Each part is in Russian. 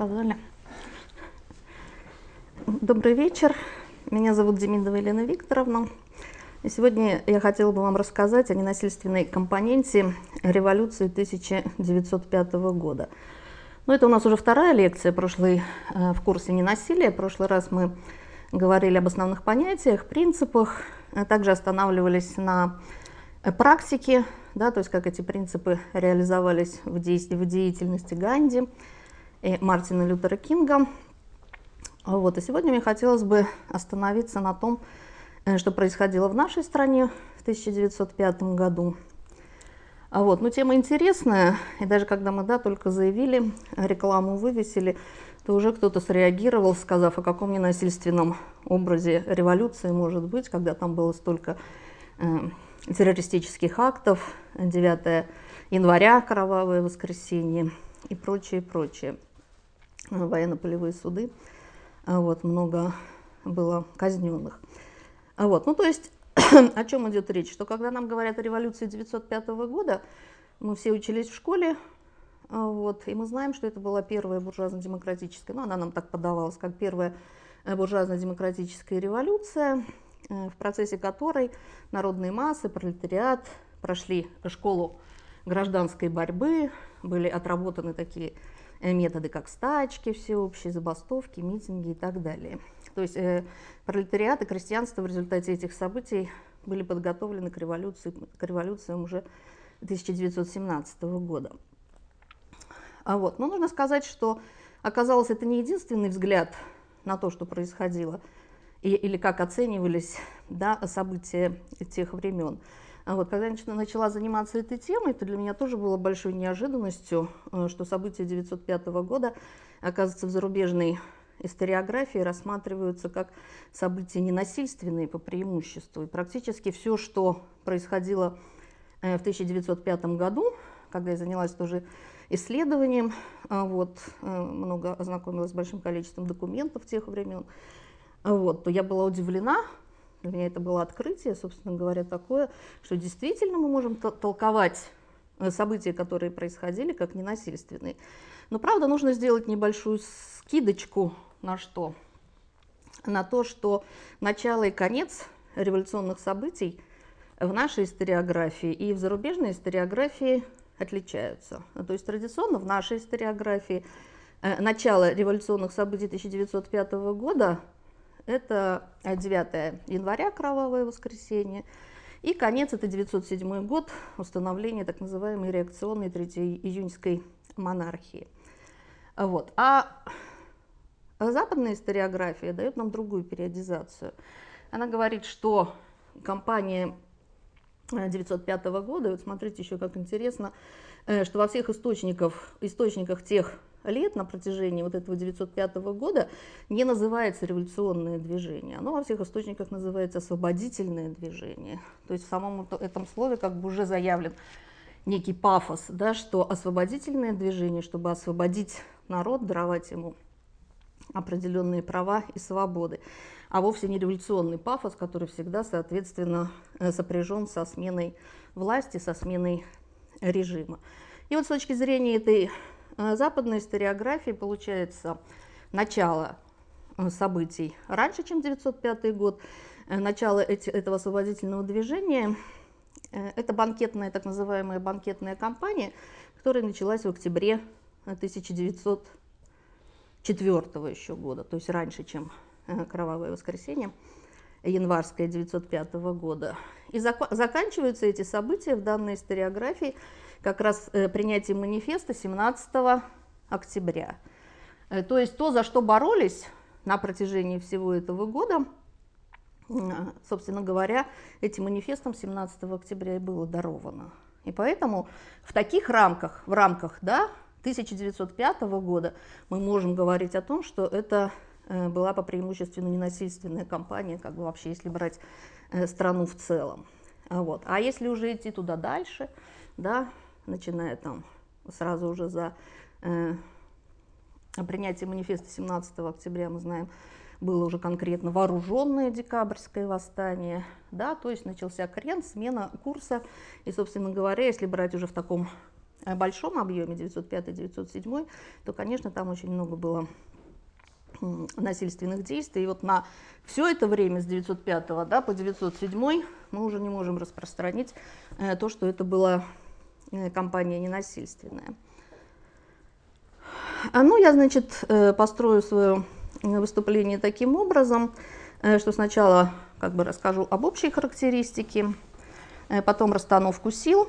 сказали. Добрый вечер. Меня зовут Демидова Елена Викторовна. И сегодня я хотела бы вам рассказать о ненасильственной компоненте революции 1905 года. Но это у нас уже вторая лекция прошлый, э, в курсе ненасилия. В прошлый раз мы говорили об основных понятиях, принципах, а также останавливались на э, практике да, то есть как эти принципы реализовались в, действии, в деятельности Ганди и Мартина Лютера Кинга. Вот, и сегодня мне хотелось бы остановиться на том, э, что происходило в нашей стране в 1905 году. А вот, ну, тема интересная, и даже когда мы да, только заявили, рекламу вывесили, то уже кто-то среагировал, сказав, о каком ненасильственном образе революции может быть, когда там было столько э, террористических актов, 9 января, кровавое воскресенье и прочее, прочее. Военно-полевые суды, а вот, много было казненных. А вот, ну, то есть, о чем идет речь? Что когда нам говорят о революции 905 года, мы все учились в школе, а вот, и мы знаем, что это была первая буржуазно-демократическая, ну, она нам так подавалась, как первая буржуазно-демократическая революция, Э, в процессе которой народные массы, пролетариат прошли школу гражданской борьбы, были отработаны такие э, методы, как стачки всеобщие, забастовки, митинги и так далее. То есть э, пролетариат и крестьянство в результате этих событий были подготовлены к революции, к революциям уже 1917 года. А вот. Но нужно сказать, что оказалось это не единственный взгляд на то, что происходило – и, или как оценивались да, события тех времен. А вот, когда я начала заниматься этой темой, то для меня тоже было большой неожиданностью, э, что события 1905 года, оказывается, в зарубежной историографии рассматриваются как события ненасильственные по преимуществу. И практически все, что происходило э, в 1905 году, когда я занялась тоже исследованием, а вот, э, много ознакомилась с большим количеством документов тех времен, вот, то я была удивлена, для меня это было открытие, собственно говоря, такое, что действительно мы можем толковать э, события, которые происходили, как ненасильственные. Но, правда, нужно сделать небольшую скидочку на что? На то, что начало и конец революционных событий в нашей историографии и в зарубежной историографии отличаются. То есть традиционно в нашей историографии э, начало революционных событий 1905 года это 9 января, кровавое воскресенье, и конец, это 907 год, установление так называемой реакционной 3 июньской монархии. Вот. А западная историография дает нам другую периодизацию. Она говорит, что кампания 905 года, и вот смотрите еще как интересно, э, что во всех источниках, источниках тех лет на протяжении вот этого 905 года не называется революционное движение. Оно во всех источниках называется освободительное движение. То есть в самом этом слове как бы уже заявлен некий пафос, да, что освободительное движение, чтобы освободить народ, даровать ему определенные права и свободы, а вовсе не революционный пафос, который всегда, соответственно, э, сопряжен со сменой власти, со сменой режима. И вот с точки зрения этой западной историографии получается начало э, событий раньше, чем 905 год, э, начало этого освободительного движения. Это банкетная, так называемая банкетная кампания, которая началась в октябре 1904 еще года, то есть раньше, чем «Кровавое воскресенье», январское 905 года. И зак заканчиваются эти события в данной историографии как раз принятием манифеста 17 октября. То есть то, за что боролись на протяжении всего этого года, собственно говоря, этим манифестом 17 октября и было даровано. И поэтому в таких рамках, в рамках да, 1905 года мы можем говорить о том, что это э, была по преимуществу ненасильственная кампания, как бы вообще, если брать э, страну в целом. Вот. А если уже идти туда дальше, да, начиная там сразу уже за э, принятие манифеста 17 октября, мы знаем, было уже конкретно вооруженное декабрьское восстание, да, то есть начался крен, смена курса, и, собственно говоря, если брать уже в таком э, большом объеме 905-907, то, конечно, там очень много было насильственных действий. И вот на все это время с 905 да, по 907 мы уже не можем распространить э, то, что это была э, кампания ненасильственная. А ну, я, значит, э, построю свое выступление таким образом, э, что сначала как бы расскажу об общей характеристике, э, потом расстановку сил,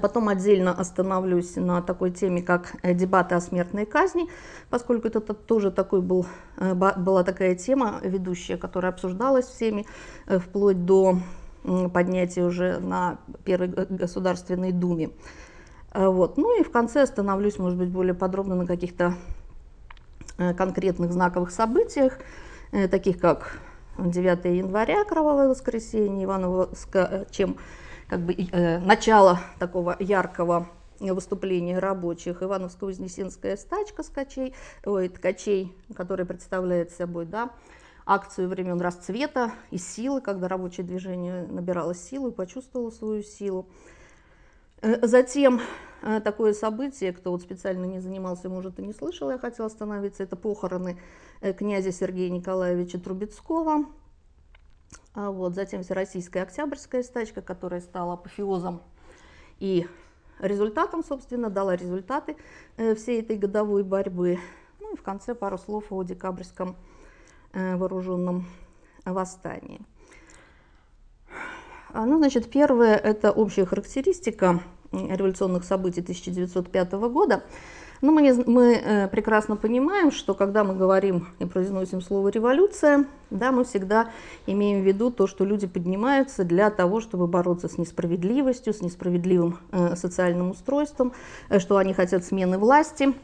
потом отдельно остановлюсь на такой теме, как дебаты о смертной казни, поскольку это тоже такой был, была такая тема ведущая, которая обсуждалась всеми вплоть до поднятия уже на Первой Государственной Думе. Вот. Ну и в конце остановлюсь, может быть, более подробно на каких-то Э, конкретных знаковых событиях, э, таких как 9 января, кровавое воскресенье, Иваново, э, чем как бы начало такого яркого выступления рабочих, Ивановско-Вознесенская стачка скачей, ой, ткачей, которая представляет собой да, акцию времен расцвета и силы, когда рабочее движение набирало силу и почувствовало свою силу. Затем Э, такое событие, кто вот специально не занимался, может и не слышал, я хотела остановиться, это похороны э, князя Сергея Николаевича Трубецкого. А вот, затем Всероссийская Октябрьская стачка, которая стала апофеозом и результатом, собственно, дала результаты э, всей этой годовой борьбы. Ну и в конце пару слов о декабрьском вооруженном восстании. А, ну, значит, первое – это общая характеристика революционных событий 1905 года. Но мы, не, мы э, прекрасно понимаем, что когда мы говорим и произносим слово «революция», да, мы всегда имеем в виду то, что люди поднимаются для того, чтобы бороться с несправедливостью, с несправедливым э, социальным устройством, э, что они хотят смены власти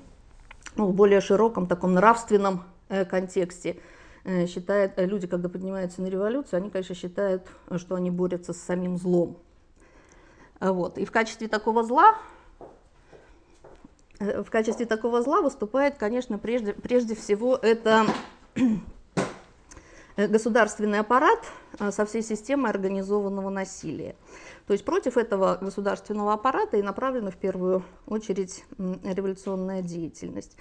ну, в более широком таком нравственном э, контексте. Э, считают, э, люди, когда поднимаются на революцию, они, конечно, считают, что они борются с самим злом, вот. И в качестве такого зла в качестве такого зла выступает, конечно, прежде, прежде всего это государственный аппарат э, со всей системой организованного насилия. То есть против этого государственного аппарата и направлена в первую очередь революционная деятельность.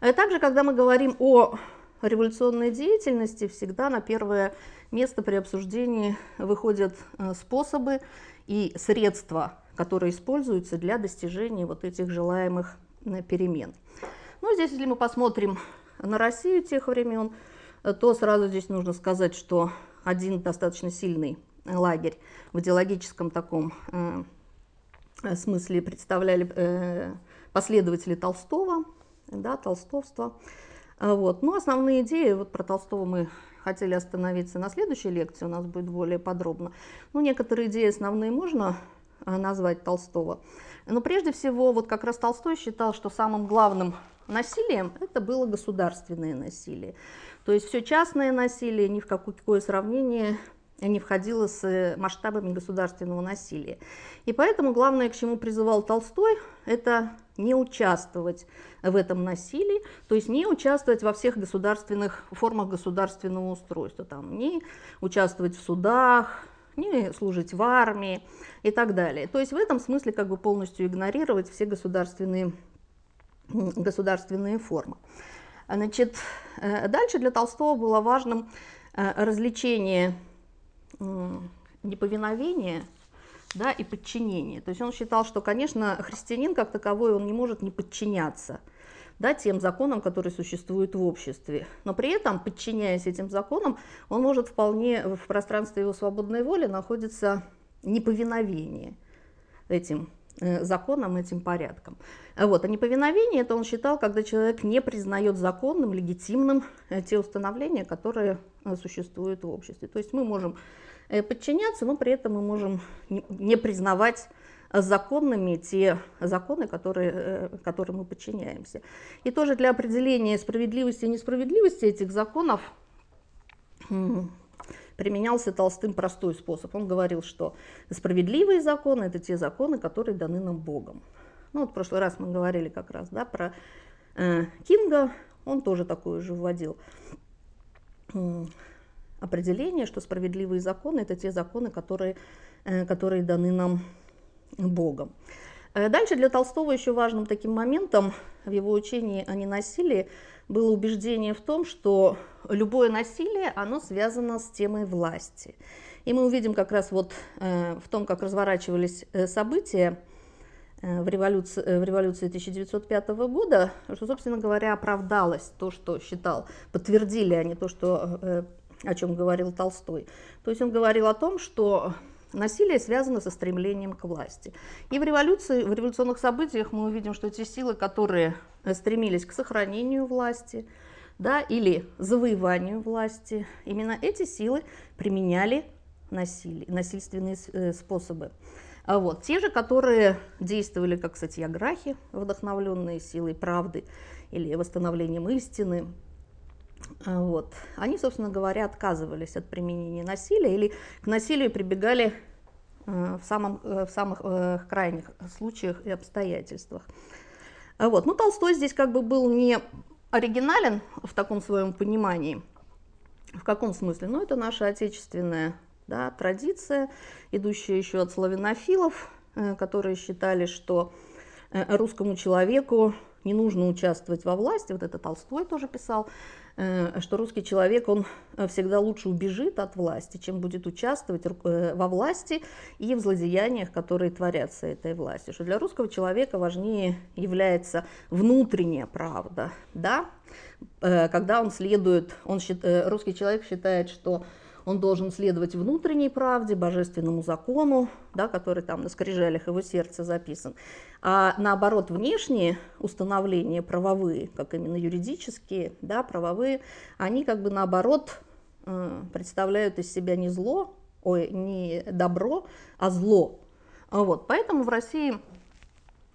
Э, также, когда мы говорим о революционной деятельности, всегда на первое место при обсуждении выходят способы и средства, которые используются для достижения вот этих желаемых э, перемен. Ну, здесь, если мы посмотрим на Россию тех времен, э, то сразу здесь нужно сказать, что один достаточно сильный лагерь в идеологическом таком э, смысле представляли э, последователи Толстого, да, толстовства. Вот. Но основные идеи, вот про Толстого мы хотели остановиться на следующей лекции, у нас будет более подробно. Ну, некоторые идеи основные можно э, назвать Толстого. Но прежде всего, вот как раз Толстой считал, что самым главным насилием это было государственное насилие. То есть все частное насилие ни в какое сравнение не входило с масштабами государственного насилия. И поэтому главное, к чему призывал Толстой, это не участвовать в этом насилии, то есть не участвовать во всех государственных формах государственного устройства, там, не участвовать в судах, не служить в армии и так далее. То есть в этом смысле как бы полностью игнорировать все государственные, государственные формы. Значит, э, дальше для Толстого было важным э, развлечение неповиновения да, и подчинение. То есть он считал, что, конечно, христианин как таковой, он не может не подчиняться. Да, тем законам, которые существуют в обществе. Но при этом, подчиняясь этим законам, он может вполне в пространстве его свободной воли находиться неповиновение этим э, законам, этим порядкам. Вот. А неповиновение это он считал, когда человек не признает законным, легитимным э, те установления, которые э, существуют в обществе. То есть мы можем подчиняться, но при этом мы можем не признавать законными те законы, которые, э, которым мы подчиняемся. И тоже для определения справедливости и несправедливости этих законов применялся Толстым простой способ. Он говорил, что справедливые законы – это те законы, которые даны нам Богом. Ну вот в прошлый раз мы говорили как раз да, про э, Кинга, он тоже такое же вводил определение, что справедливые законы – это те законы, которые, э, которые даны нам Богом. Э, дальше для Толстого еще важным таким моментом в его учении о ненасилии было убеждение в том, что любое насилие, оно связано с темой власти. И мы увидим как раз вот э, в том, как разворачивались э, события в революции, в революции 1905 года, что, собственно говоря, оправдалось то, что считал, подтвердили они то, что, о чем говорил Толстой. То есть он говорил о том, что Насилие связано со стремлением к власти. И в революции, в революционных событиях мы увидим, что те силы, которые э, стремились к сохранению власти да, или завоеванию власти, именно эти силы применяли насилие, насильственные э, способы. А вот, те же, которые действовали как сатьяграхи, вдохновленные силой правды или восстановлением истины, вот. Они, собственно говоря, отказывались от применения насилия или к насилию прибегали э, в, самом, э, в самых э, крайних случаях и обстоятельствах. А вот. Ну, Толстой здесь как бы был не оригинален в таком своем понимании. В каком смысле? Ну, это наша отечественная да, традиция, идущая еще от славянофилов, которые считали, что русскому человеку не нужно участвовать во власти, вот это Толстой тоже писал, что русский человек, он э, всегда лучше убежит от власти, чем будет участвовать э, во власти и в злодеяниях, которые творятся этой властью. Что для русского человека важнее является внутренняя правда, да? когда он следует, он, русский человек считает, что он должен следовать внутренней правде, божественному закону, да, который там на скрижалях его сердца записан. А наоборот, внешние установления правовые, как именно юридические, да, правовые, они как бы наоборот э, представляют из себя не зло, ой, не добро, а зло. Вот, поэтому в России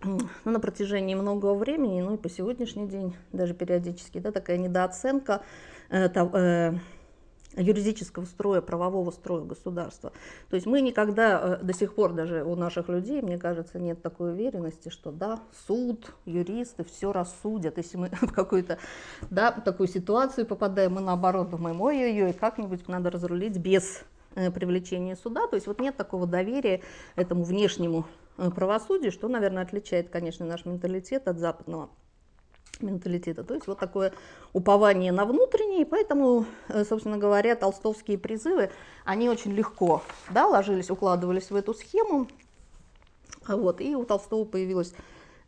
ну, на протяжении многого времени, ну и по сегодняшний день даже периодически, да, такая недооценка э, э, юридического строя, правового строя государства. То есть мы никогда, э, до сих пор даже у наших людей, мне кажется, нет такой уверенности, что да, суд, юристы все рассудят. Если мы в какую-то да, такую ситуацию попадаем, мы наоборот думаем, ой-ой-ой, как-нибудь надо разрулить без э, привлечения суда. То есть вот нет такого доверия этому внешнему э, правосудию, что, наверное, отличает, конечно, наш менталитет от западного менталитета. То есть вот такое упование на внутреннее, и поэтому, э, собственно говоря, толстовские призывы, они очень легко да, ложились, укладывались в эту схему. Вот, и у Толстого появилось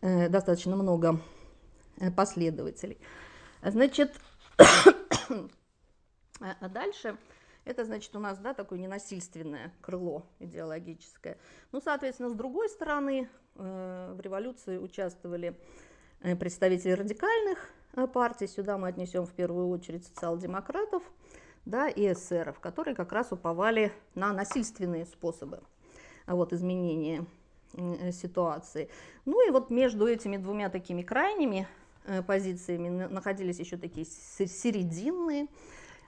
э, достаточно много э, последователей. Значит, а дальше это значит у нас да, такое ненасильственное крыло идеологическое. Ну, соответственно, с другой стороны, э, в революции участвовали представителей радикальных э, партий. Сюда мы отнесем в первую очередь социал-демократов да, и эсеров, которые как раз уповали на насильственные способы вот, изменения э, ситуации. Ну и вот между этими двумя такими крайними позициями находились еще такие серединные,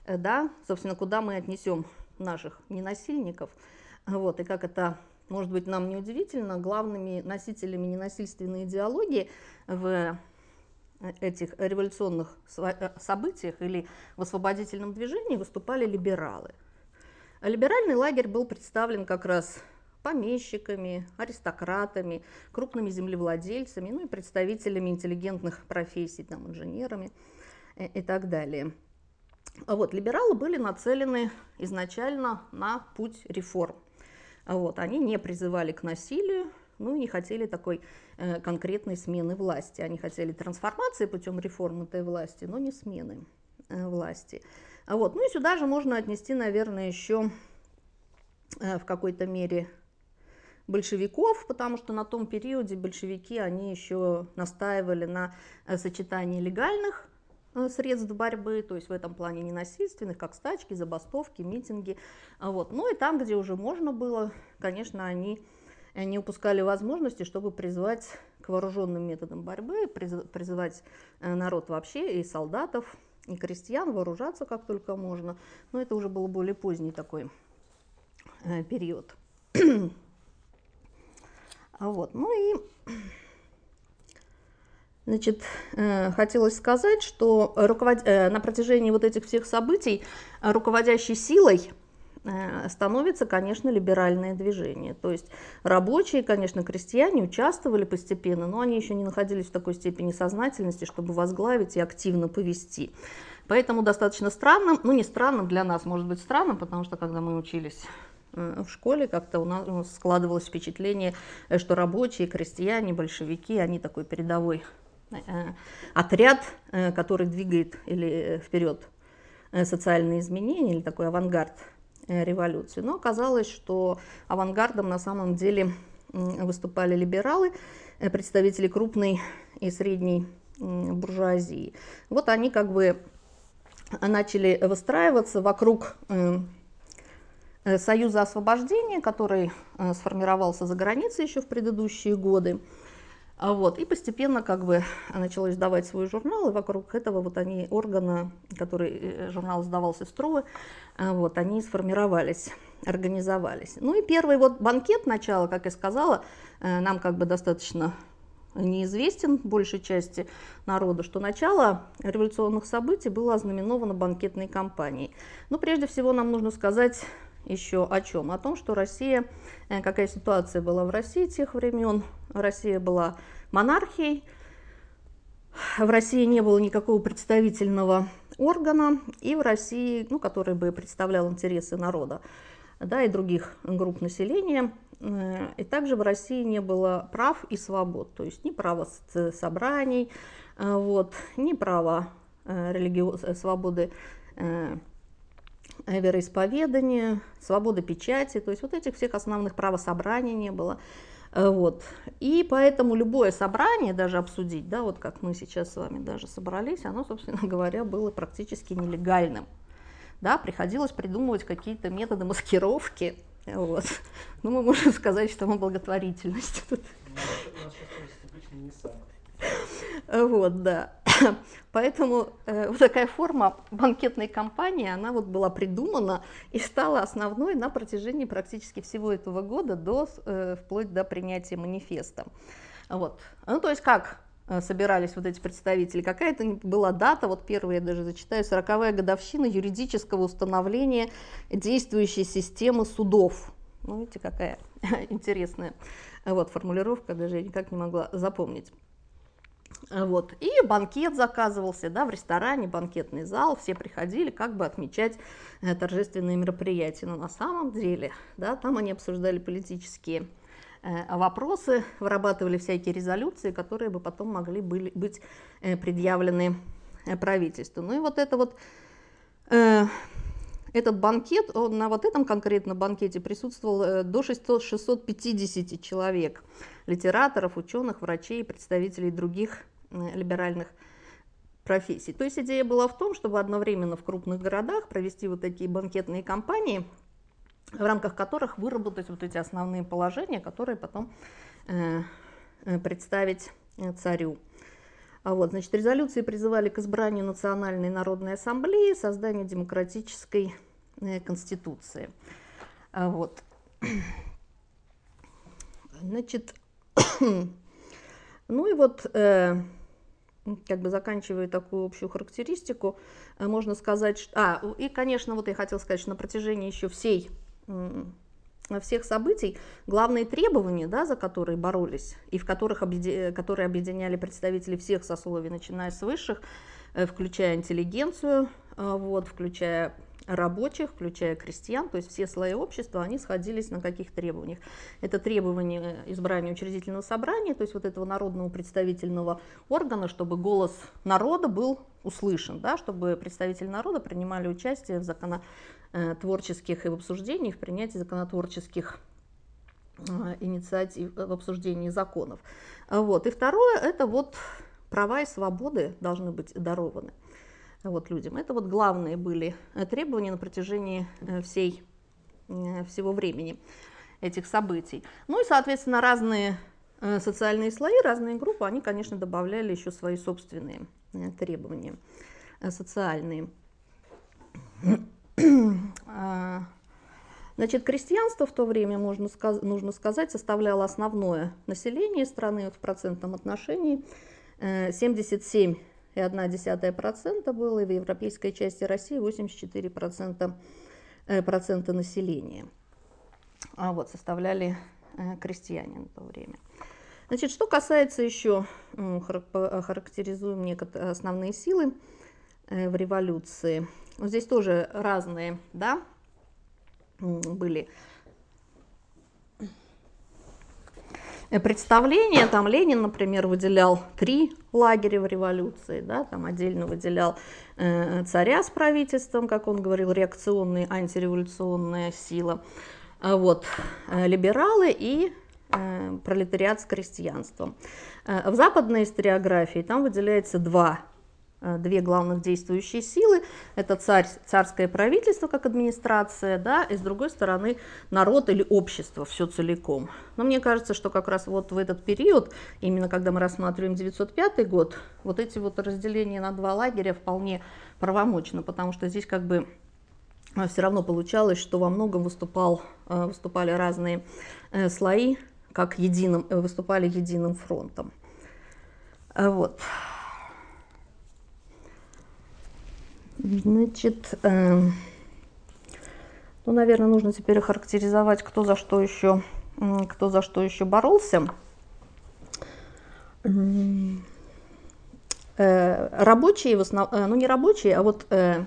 да, собственно, куда мы отнесем наших ненасильников. Вот, и как это может быть, нам не удивительно, главными носителями ненасильственной идеологии в этих революционных э, событиях или в освободительном движении выступали либералы. Либеральный лагерь был представлен как раз помещиками, аристократами, крупными землевладельцами, ну и представителями интеллигентных профессий, там, инженерами и, и так далее. Вот, либералы были нацелены изначально на путь реформ. Вот, они не призывали к насилию, ну и не хотели такой э, конкретной смены власти. Они хотели трансформации путем реформы этой власти, но не смены э, власти. Вот. Ну и сюда же можно отнести, наверное, еще э, в какой-то мере большевиков, потому что на том периоде большевики, они еще настаивали на э, сочетании легальных средств борьбы, то есть в этом плане ненасильственных, как стачки, забастовки, митинги. Вот. Ну и там, где уже можно было, конечно, они не упускали возможности, чтобы призвать к вооруженным методам борьбы, призывать э, народ вообще и солдатов, и крестьян вооружаться как только можно. Но это уже был более поздний такой период. А вот. Ну и Значит, э, хотелось сказать, что руковод... Э, на протяжении вот этих всех событий руководящей силой э, становится, конечно, либеральное движение. То есть рабочие, конечно, крестьяне участвовали постепенно, но они еще не находились в такой степени сознательности, чтобы возглавить и активно повести. Поэтому достаточно странным, ну не странным для нас, может быть странным, потому что когда мы учились Э, в школе как-то у нас складывалось впечатление, э, что рабочие, крестьяне, большевики, они такой передовой э, отряд, который двигает или вперед социальные изменения, или такой авангард революции. Но оказалось, что авангардом на самом деле выступали либералы, представители крупной и средней буржуазии. Вот они как бы начали выстраиваться вокруг Э, Союза освобождения, который э, сформировался за границей еще в предыдущие годы. А вот, и постепенно как бы начало издавать свой журнал, и вокруг этого вот они, органы, который э, журнал издавался строго, вот, они сформировались, организовались. Ну и первый вот банкет начала, как я сказала, нам как бы достаточно неизвестен большей части народа, что начало революционных событий было ознаменовано банкетной кампанией. Но прежде всего нам нужно сказать еще о чем? О том, что Россия, э, какая ситуация была в России тех времен. Россия была монархией, в России не было никакого представительного органа, и в России, ну, который бы представлял интересы народа, да, и других групп населения, э, и также в России не было прав и свобод, то есть ни права собраний, э, вот, ни права религи... свободы вероисповедания, свобода печати, то есть вот этих всех основных правособраний не было. Э, вот. И поэтому любое собрание, даже обсудить, да, вот как мы сейчас с вами даже собрались, оно, собственно говоря, было практически нелегальным. Да, приходилось придумывать какие-то методы маскировки. Вот. Ну, мы можем сказать, что мы благотворительность. Вот, да. Поэтому э, вот такая форма банкетной кампании, она вот была придумана и стала основной на протяжении практически всего этого года, до, э, вплоть до принятия манифеста. Вот. Ну, то есть как э, собирались вот эти представители. Какая-то была дата, вот первая я даже зачитаю, 40-я годовщина юридического установления действующей системы судов. Ну, видите, какая интересная вот, формулировка, даже я никак не могла запомнить. Вот. И банкет заказывался да, в ресторане, банкетный зал, все приходили как бы отмечать э, торжественные мероприятия. Но на самом деле да, там они обсуждали политические э, вопросы, вырабатывали всякие резолюции, которые бы потом могли были, быть э, предъявлены э, правительству. Ну и вот это вот э, этот банкет, он, на вот этом конкретно банкете присутствовал э, до 600, 650 человек, литераторов, ученых, врачей, представителей других э, либеральных профессий. То есть идея была в том, чтобы одновременно в крупных городах провести вот такие банкетные кампании, в рамках которых выработать вот эти основные положения, которые потом э, э представить царю. А вот, значит, резолюции призывали к избранию Национальной народной ассамблеи, созданию демократической э, конституции. А вот. Значит, ну и вот, э, как бы заканчивая такую общую характеристику, э, можно сказать, что... А, и, конечно, вот я хотела сказать, что на протяжении еще всей всех событий главные требования, да, за которые боролись и в которых объеди... которые объединяли представители всех сословий, начиная с высших, э, включая интеллигенцию, э, вот, включая рабочих, включая крестьян, то есть все слои общества, они сходились на каких требованиях. Это требование избрания учредительного собрания, то есть вот этого народного представительного органа, чтобы голос народа был услышан, да, чтобы представители народа принимали участие в законотворческих и в обсуждениях, в принятии законотворческих э, инициатив в обсуждении законов. Вот. И второе, это вот права и свободы должны быть дарованы вот людям. Это вот главные были э, требования на протяжении э, всей, э, всего времени этих событий. Ну и, соответственно, разные социальные слои, разные группы, они, конечно, добавляли еще свои собственные требования социальные. А, значит, крестьянство в то время, можно сказ нужно сказать, составляло основное население страны в процентном отношении. 77 и 1,1% было, и в европейской части России 84% э, процента населения. А вот составляли э, крестьяне на то время. Значит, что касается еще, характеризуем некоторые основные силы э, в революции. Здесь тоже разные, да, были Э, представления. Там Ленин, например, выделял три лагеря в революции, да, там отдельно выделял э, царя с правительством, как он говорил, реакционная, антиреволюционная сила, а вот, э, либералы и э, пролетариат с крестьянством. Э, в западной историографии там выделяется два Э, две главных действующие силы. Это царь, царское правительство как администрация, да, и с другой стороны народ или общество, все целиком. Но мне кажется, что как раз вот в этот период, именно когда мы рассматриваем 905 год, вот эти вот разделения на два лагеря вполне правомочно, потому что здесь как бы э, все равно получалось, что во многом выступал, э, выступали разные слои, как единым, выступали единым фронтом. Вот. Значит, э, ну, наверное, нужно теперь охарактеризовать, кто за что еще, кто за что еще боролся. Э, рабочие, в основ... Э, ну не рабочие, а вот, э,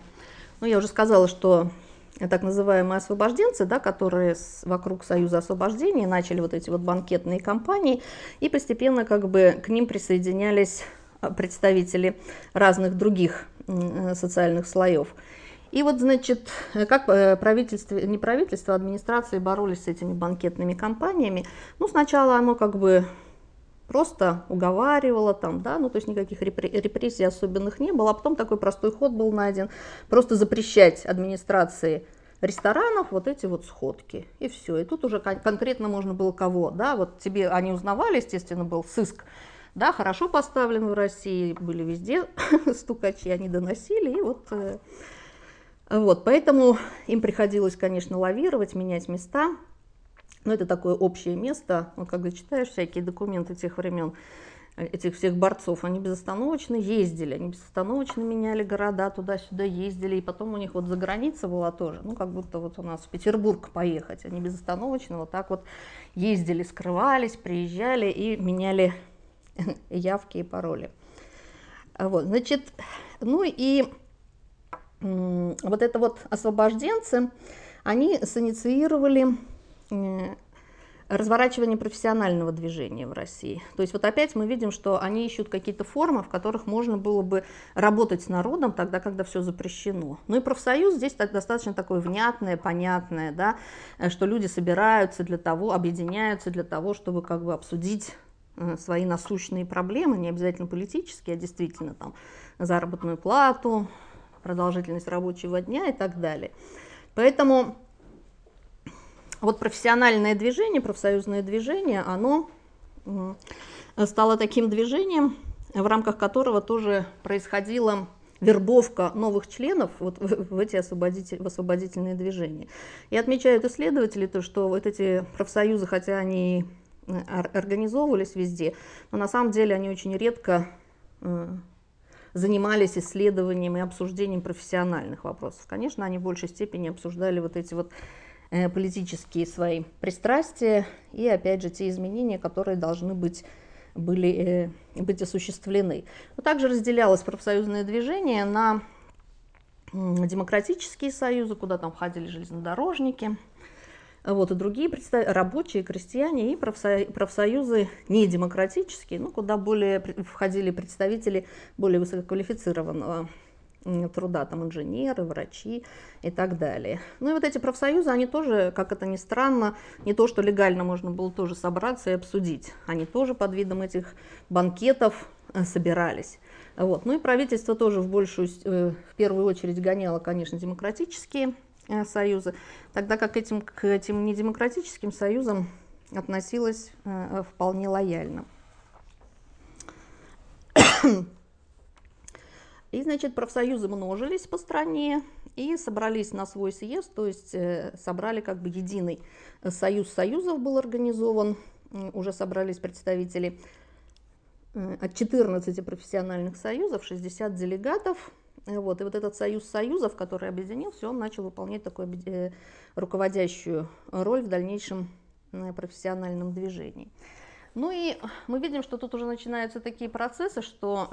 ну я уже сказала, что так называемые освобожденцы, да, которые с, вокруг Союза освобождения начали вот эти вот банкетные кампании, и постепенно как бы к ним присоединялись представители разных других социальных слоев. И вот, значит, как э, правительство, не правительство, а администрации боролись с этими банкетными компаниями. Ну, сначала оно как бы просто уговаривало там, да, ну, то есть никаких репрессий особенных не было, а потом такой простой ход был найден, просто запрещать администрации ресторанов вот эти вот сходки, и все. И тут уже конкретно можно было кого, да, вот тебе они узнавали, естественно, был сыск да, хорошо поставлен в России, были везде стукачи, они доносили, и вот, э, вот, поэтому им приходилось, конечно, лавировать, менять места, но это такое общее место, вот когда читаешь всякие документы тех времен, э, этих всех борцов, они безостановочно ездили, они безостановочно меняли города, туда-сюда ездили, и потом у них вот за граница была тоже, ну, как будто вот у нас в Петербург поехать, они безостановочно вот так вот ездили, скрывались, приезжали и меняли явки и пароли. Вот, значит, ну и вот это вот освобожденцы, они синициировали разворачивание профессионального движения в России. То есть вот опять мы видим, что они ищут какие-то формы, в которых можно было бы работать с народом тогда, когда все запрещено. Ну и профсоюз здесь достаточно такое внятное, понятное, да, что люди собираются для того, объединяются для того, чтобы как бы обсудить Э, свои насущные проблемы, не обязательно политические, а действительно там заработную плату, продолжительность рабочего дня и так далее. Поэтому вот профессиональное движение, профсоюзное движение, оно стало таким движением, в рамках которого тоже происходила вербовка новых членов вот в, эти освободитель, в освободительные движения. И отмечают исследователи то, что вот эти профсоюзы, хотя они организовывались везде, но на самом деле они очень редко занимались исследованием и обсуждением профессиональных вопросов. Конечно, они в большей степени обсуждали вот эти вот э, политические свои пристрастия и, опять же, те изменения, которые должны быть были э, быть осуществлены. Но также разделялось профсоюзное движение на демократические союзы, куда там входили железнодорожники, вот, и другие представ... рабочие, крестьяне и профсоюзы недемократические, ну, куда более входили представители более высококвалифицированного труда, там инженеры, врачи и так далее. Ну и вот эти профсоюзы, они тоже, как это ни странно, не то, что легально можно было тоже собраться и обсудить, они тоже под видом этих банкетов э, собирались. Вот. Ну и правительство тоже в большую, э, в первую очередь гоняло, конечно, демократические союзы, тогда как этим, к этим недемократическим союзам относилось вполне лояльно. И, значит, профсоюзы множились по стране и собрались на свой съезд, то есть э, собрали как бы единый союз союзов был организован, уже собрались представители э, от 14 профессиональных союзов, 60 делегатов. Э, вот, и вот этот союз союзов, который объединился, он начал выполнять такую руководящую роль в дальнейшем профессиональном движении. Ну и мы видим, что тут уже начинаются такие процессы, что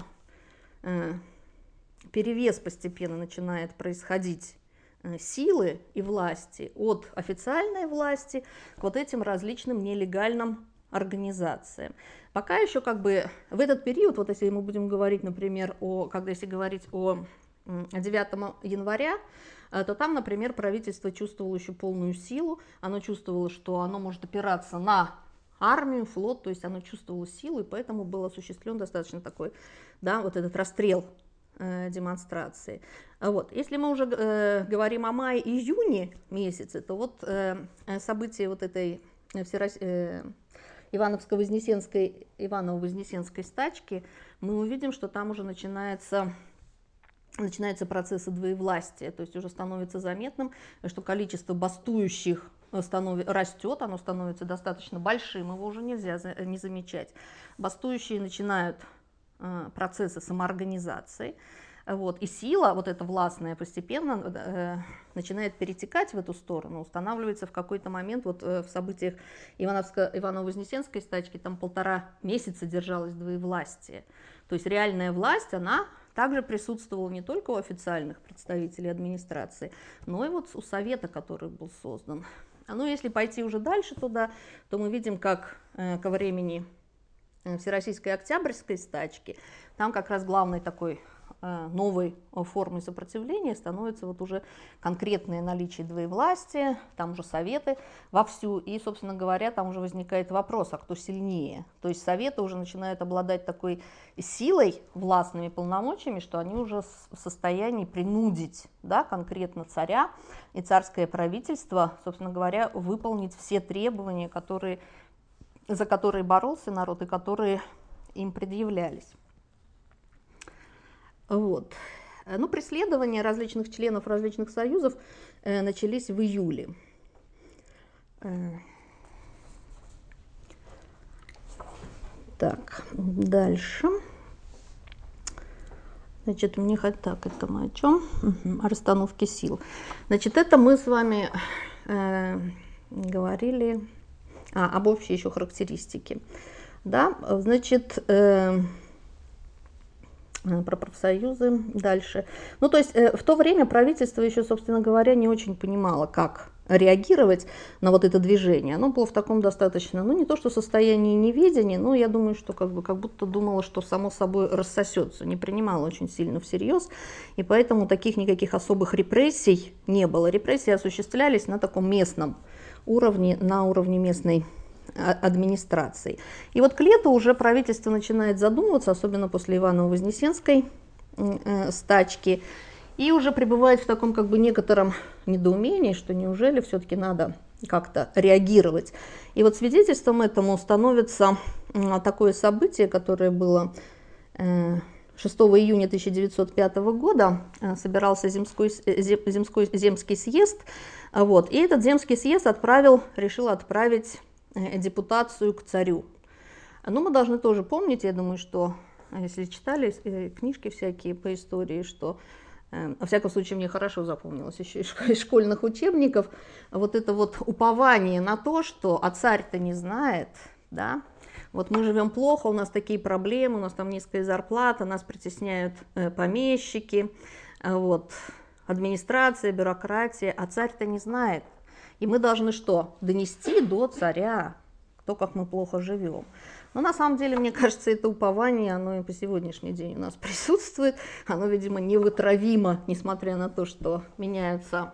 перевес постепенно начинает происходить э, силы и власти от официальной власти к вот этим различным нелегальным организациям. Пока еще как бы в этот период, вот если мы будем говорить, например, о, когда если говорить о 9 января, э, то там, например, правительство чувствовало еще полную силу, оно чувствовало, что оно может опираться на армию, флот, то есть оно чувствовало силу, и поэтому был осуществлен достаточно такой, да, вот этот расстрел э, демонстрации. Вот. Если мы уже э, говорим о мае-июне месяце, то вот э, события вот этой всерос... э, Ивановско-Вознесенской, Иваново-Вознесенской стачки, мы увидим, что там уже начинается начинается процесс двоевластия, то есть уже становится заметным, что количество бастующих станов... растет, оно становится достаточно большим, его уже нельзя не замечать. Бастующие начинают Э, процессы самоорганизации. Вот. И сила, вот эта властная, постепенно э, начинает перетекать в эту сторону, устанавливается в какой-то момент, вот э, в событиях Иваново-Вознесенской стачки, там полтора месяца держалось двоевластие. То есть реальная власть, она также присутствовала не только у официальных представителей администрации, но и вот у совета, который был создан. А ну, если пойти уже дальше туда, то мы видим, как э, ко времени Э, Всероссийской Октябрьской стачки, там как раз главной такой новой формой сопротивления становится вот уже конкретное наличие двоевластия, там уже советы вовсю, и, собственно говоря, там уже возникает вопрос, а кто сильнее. То есть советы уже начинают обладать такой силой, властными полномочиями, что они уже в состоянии принудить да, конкретно царя и царское правительство, собственно говоря, выполнить все требования, которые за которые боролся народ и которые им предъявлялись. Вот. Ну, преследования различных членов различных союзов э, начались в июле. Э. Так, дальше. Значит, мне хоть так, это мы о чем? Угу, о расстановке сил. Значит, это мы с вами э, говорили а, об общей еще характеристике. Да, значит, э, про профсоюзы дальше. Ну, то есть э, в то время правительство еще, собственно говоря, не очень понимало, как реагировать на вот это движение. Оно было в таком достаточно, ну не то что состоянии неведения, но я думаю, что как, бы, как будто думало, что само собой рассосется, не принимало очень сильно всерьез, и поэтому таких никаких особых репрессий не было. Репрессии осуществлялись на таком местном уровне, на уровне местной а, администрации. И вот к лету уже правительство начинает задумываться, особенно после Иваново-Вознесенской э, стачки, и уже пребывает в таком как бы некотором недоумении, что неужели все-таки надо как-то реагировать. И вот свидетельством этому становится такое событие, которое было 6 э, июня 1905 года, э, собирался земской, земской, земский съезд, вот. И этот земский съезд отправил, решил отправить депутацию к царю. Но мы должны тоже помнить, я думаю, что э, если читали э, книжки всякие по истории, что во всяком случае, мне хорошо запомнилось еще из школьных учебников, вот это вот упование на то, что а царь-то не знает, да, вот мы живем плохо, у нас такие проблемы, у нас там низкая зарплата, нас притесняют помещики, вот, администрация, бюрократия, а царь-то не знает. И мы должны что? Донести до царя то, как мы плохо живем. Но на самом деле, мне кажется, это упование, оно и по сегодняшний день у нас присутствует. Оно, видимо, невытравимо, несмотря на то, что меняются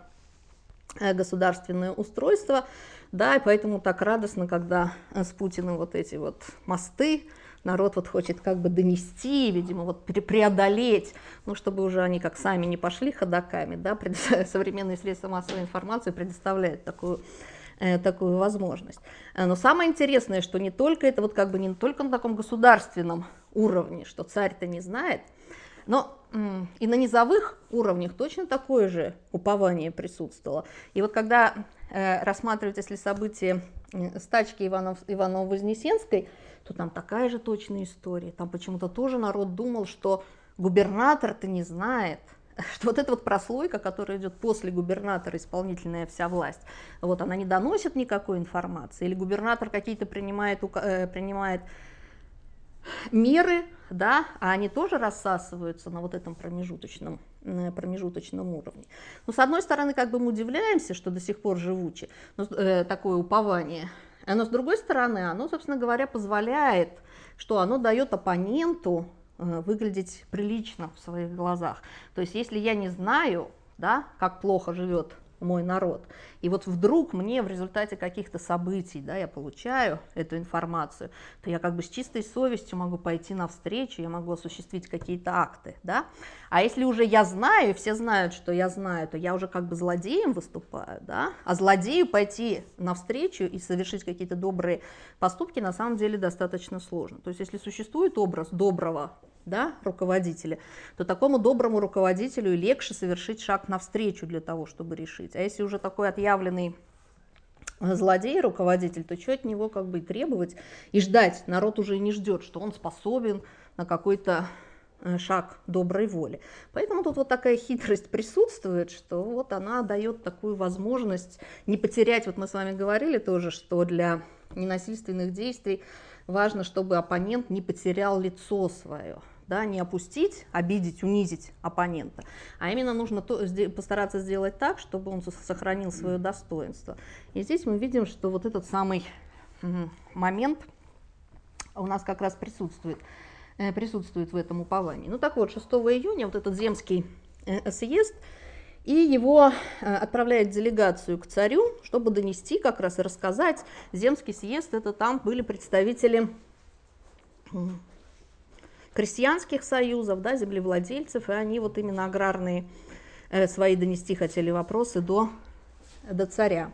э, государственное устройство. Да, и поэтому так радостно, когда с Путиным вот эти вот мосты, народ вот хочет как бы донести, видимо, вот преодолеть, ну, чтобы уже они как сами не пошли ходаками, да, современные средства массовой информации предоставляют такую э, такую возможность. Э, но самое интересное, что не только это вот как бы не только на таком государственном уровне, что царь-то не знает, но и на низовых уровнях точно такое же упование присутствовало. И вот когда э, рассматривать, если события стачки Иванов, Иванова-Вознесенской, то там такая же точная история. Там почему-то тоже народ думал, что губернатор-то не знает, что вот эта вот прослойка, которая идет после губернатора, исполнительная вся власть, вот она не доносит никакой информации, или губернатор какие-то принимает, э, принимает меры, да, а они тоже рассасываются на вот этом промежуточном, промежуточном уровне. Но с одной стороны, как бы мы удивляемся, что до сих пор живучи, но, э, такое упование, но с другой стороны, оно, собственно говоря, позволяет, что оно дает оппоненту э, выглядеть прилично в своих глазах. То есть если я не знаю, да, как плохо живет мой народ. И вот вдруг мне в результате каких-то событий, да, я получаю эту информацию, то я как бы с чистой совестью могу пойти навстречу, я могу осуществить какие-то акты, да. А если уже я знаю, все знают, что я знаю, то я уже как бы злодеем выступаю, да. А злодею пойти навстречу и совершить какие-то добрые поступки на самом деле достаточно сложно. То есть если существует образ доброго да, руководителя, то такому доброму руководителю легче совершить шаг навстречу для того, чтобы решить. А если уже такой отъявленный злодей, руководитель, то что от него как бы и требовать и ждать? Народ уже не ждет, что он способен на какой-то э, шаг доброй воли. Поэтому тут вот такая хитрость присутствует, что вот она дает такую возможность не потерять, вот мы с вами говорили тоже, что для ненасильственных действий важно, чтобы оппонент не потерял лицо свое, да, не опустить, обидеть, унизить оппонента, а именно нужно то, постараться сделать так, чтобы он сохранил свое достоинство. И здесь мы видим, что вот этот самый момент у нас как раз присутствует, э, присутствует в этом уповании. Ну так вот, 6 июня вот этот земский э, съезд, и его э, отправляет делегацию к царю, чтобы донести как раз и рассказать. Земский съезд, это там были представители крестьянских союзов, да, землевладельцев, и они вот именно аграрные э, свои донести хотели вопросы до, до царя.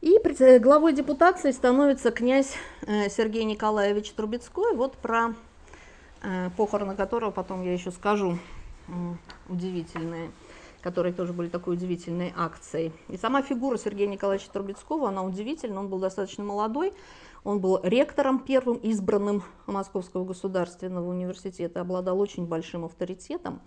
И главой депутации становится князь э, Сергей Николаевич Трубецкой, вот про э, похороны которого потом я еще скажу, удивительные, которые тоже были такой удивительной акцией. И сама фигура Сергея Николаевича Трубецкого, она удивительна, он был достаточно молодой, он был ректором первым избранным Московского государственного университета, обладал очень большим авторитетом.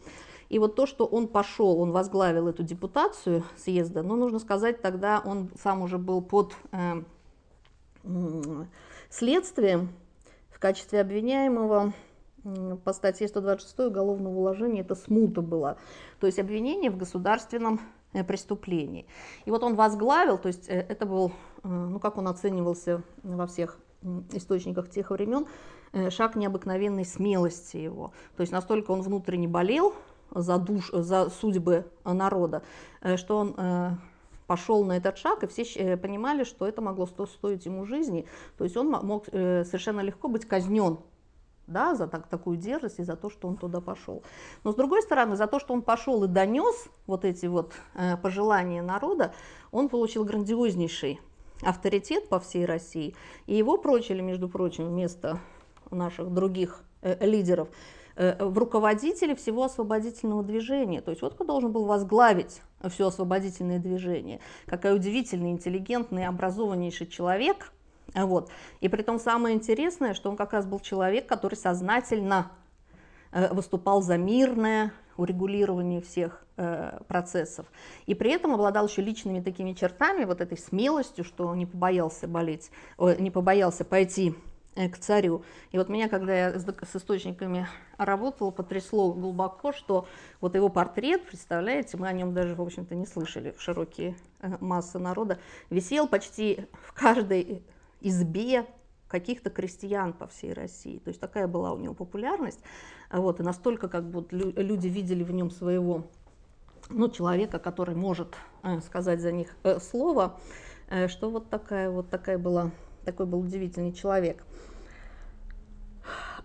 И вот то, что он пошел, он возглавил эту депутацию съезда, ну, нужно сказать, тогда он сам уже был под э, следствием в качестве обвиняемого по статье 126 уголовного уложения, это смута была. То есть обвинение в государственном преступлений. И вот он возглавил, то есть э, это был, э, ну как он оценивался во всех источниках тех времен, шаг необыкновенной смелости его. То есть настолько он внутренне болел за, душ, за судьбы народа, что он пошел на этот шаг, и все понимали, что это могло стоить ему жизни. То есть он мог совершенно легко быть казнен да, за так, такую дерзость и за то, что он туда пошел. Но с другой стороны, за то, что он пошел и донес вот эти вот э, пожелания народа, он получил грандиознейший авторитет по всей России, и его прочили, между прочим, вместо наших других э, лидеров, э, в руководители всего освободительного движения. То есть вот кто должен был возглавить все освободительное движение. Какая удивительный, интеллигентный, образованнейший человек – вот. И при том самое интересное, что он как раз был человек, который сознательно э, выступал за мирное урегулирование всех э, процессов. И при этом обладал еще личными такими чертами, вот этой смелостью, что не побоялся болеть, не побоялся пойти э, к царю. И вот меня, когда я с источниками работала, потрясло глубоко, что вот его портрет, представляете, мы о нем даже, в общем-то, не слышали широкие массы народа, висел почти в каждой избе каких-то крестьян по всей России. То есть такая была у него популярность. Вот, и настолько как бы люди видели в нем своего ну, человека, который может э, сказать за них э, слово, э, что вот такая вот такая была, такой был удивительный человек.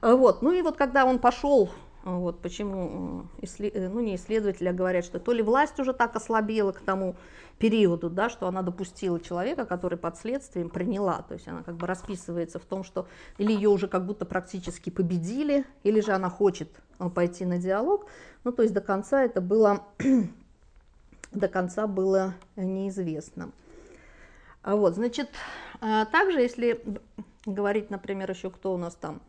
Вот, ну и вот когда он пошел вот почему э, ну, не исследователи а говорят, что то ли власть уже так ослабела к тому периоду, да, что она допустила человека, который под следствием приняла. То есть она как бы расписывается в том, что или ее уже как будто практически победили, или же она хочет э, пойти на диалог. Ну, то есть до конца это было, до конца было неизвестно. А вот, значит, э, также, если говорить, например, еще кто у нас там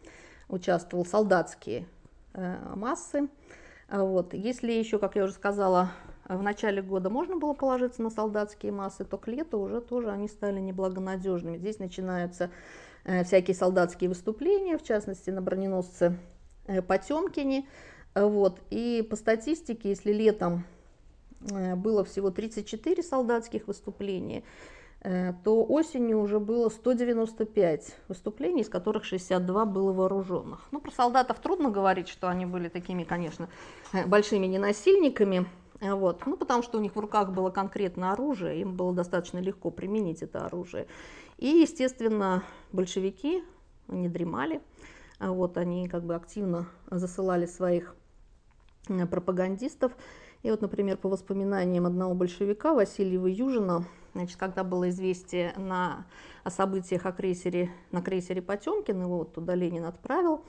участвовал, солдатские массы. А вот. Если еще, как я уже сказала, в начале года можно было положиться на солдатские массы, то к лету уже тоже они стали неблагонадежными. Здесь начинаются э, всякие солдатские выступления, в частности на броненосце э, Потемкине. Вот. И по статистике, если летом было всего 34 солдатских выступления, Э, то осенью уже было 195 выступлений, из которых 62 было вооруженных. Ну, про солдатов трудно говорить, что они были такими, конечно, э, большими ненасильниками, э, вот. ну, потому что у них в руках было конкретное оружие, им было достаточно легко применить это оружие. И, естественно, большевики не дремали, вот, они как бы активно засылали своих пропагандистов. И вот, например, по воспоминаниям одного большевика Васильева Южина, Значит, когда было известие на, о событиях о крейсере, на крейсере Потемкин, его вот туда Ленин отправил.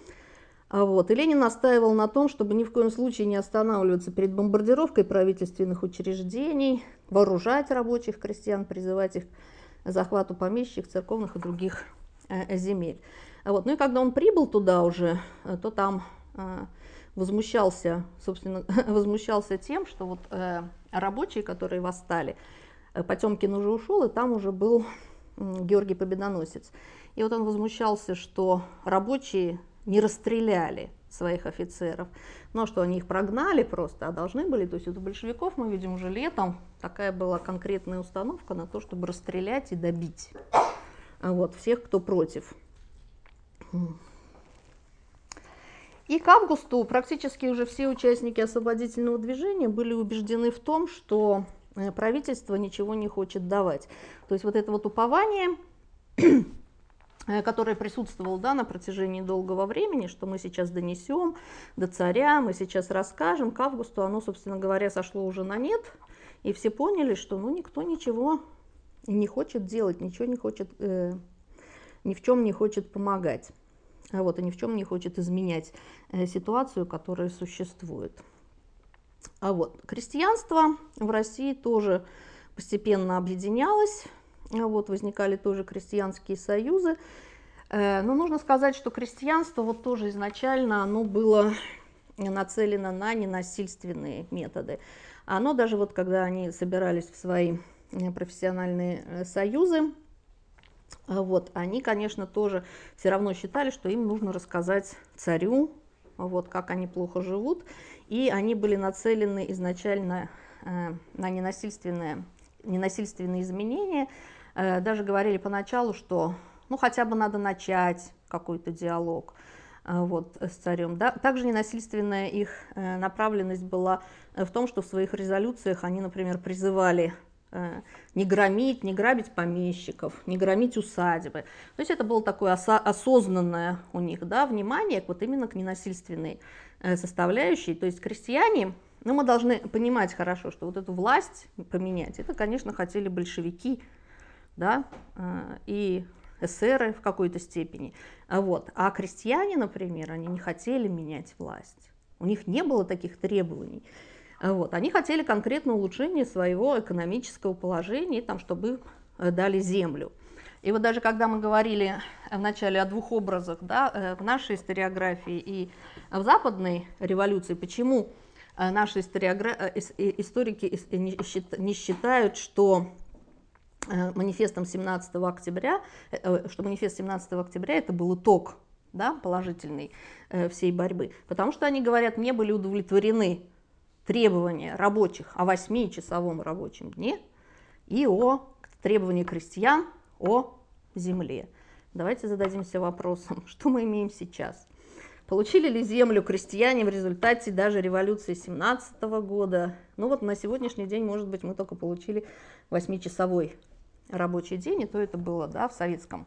А вот. И Ленин настаивал на том, чтобы ни в коем случае не останавливаться перед бомбардировкой правительственных учреждений, вооружать рабочих крестьян, призывать их к захвату помещичьих, церковных и других э, земель. А вот. Ну и когда он прибыл туда уже, э, то там э, возмущался, собственно, возмущался тем, что вот э, рабочие, которые восстали, Э, Потемкин уже ушел, и там уже был Георгий Победоносец. И вот он возмущался, что рабочие не расстреляли своих офицеров, но что они их прогнали просто, а должны были, то есть у большевиков мы видим уже летом, такая была конкретная установка на то, чтобы расстрелять и добить вот, всех, кто против. И к августу практически уже все участники освободительного движения были убеждены в том, что Э, правительство ничего не хочет давать. То есть вот это вот упование, э, которое присутствовало да, на протяжении долгого времени, что мы сейчас донесем до царя, мы сейчас расскажем, к августу оно, собственно говоря, сошло уже на нет, и все поняли, что ну, никто ничего не хочет делать, ничего не хочет, э, ни в чем не хочет помогать, вот, и ни в чем не хочет изменять э, ситуацию, которая существует. А вот крестьянство в России тоже постепенно объединялось, а вот возникали тоже крестьянские союзы. Э, но нужно сказать, что крестьянство вот тоже изначально оно было нацелено на ненасильственные методы. Оно даже вот когда они собирались в свои э, профессиональные союзы, вот, они, конечно, тоже все равно считали, что им нужно рассказать царю, вот, как они плохо живут, и они были нацелены изначально э, на ненасильственные, ненасильственные изменения. Э, даже говорили поначалу, что ну хотя бы надо начать какой-то диалог э, вот, с царем. Да? Также ненасильственная их направленность была в том, что в своих резолюциях они, например, призывали не громить, не грабить помещиков, не громить усадьбы. То есть это было такое осознанное у них да, внимание вот именно к ненасильственной Э, составляющей. То есть крестьяне, ну мы должны понимать хорошо, что вот эту власть поменять, это, конечно, хотели большевики, да, э, и эсеры в какой-то степени. Вот. А крестьяне, например, они не хотели менять власть. У них не было таких требований. Вот. Они хотели конкретно улучшение своего экономического положения, там, чтобы э, дали землю. И вот даже когда мы говорили вначале о двух образах да, э, в нашей историографии и в западной революции, почему э, наши историогра... Э, историки не считают, что э, манифестом 17 октября, э, что манифест 17 октября это был итог да, положительный всей борьбы, потому что они говорят, не были удовлетворены требования рабочих о 8-часовом рабочем дне и о требовании крестьян о земле. Давайте зададимся вопросом, что мы имеем сейчас. Получили ли землю крестьяне в результате даже революции 17 года? Ну вот на сегодняшний день, может быть, мы только получили 8-часовой рабочий день, и то это было да, в Советском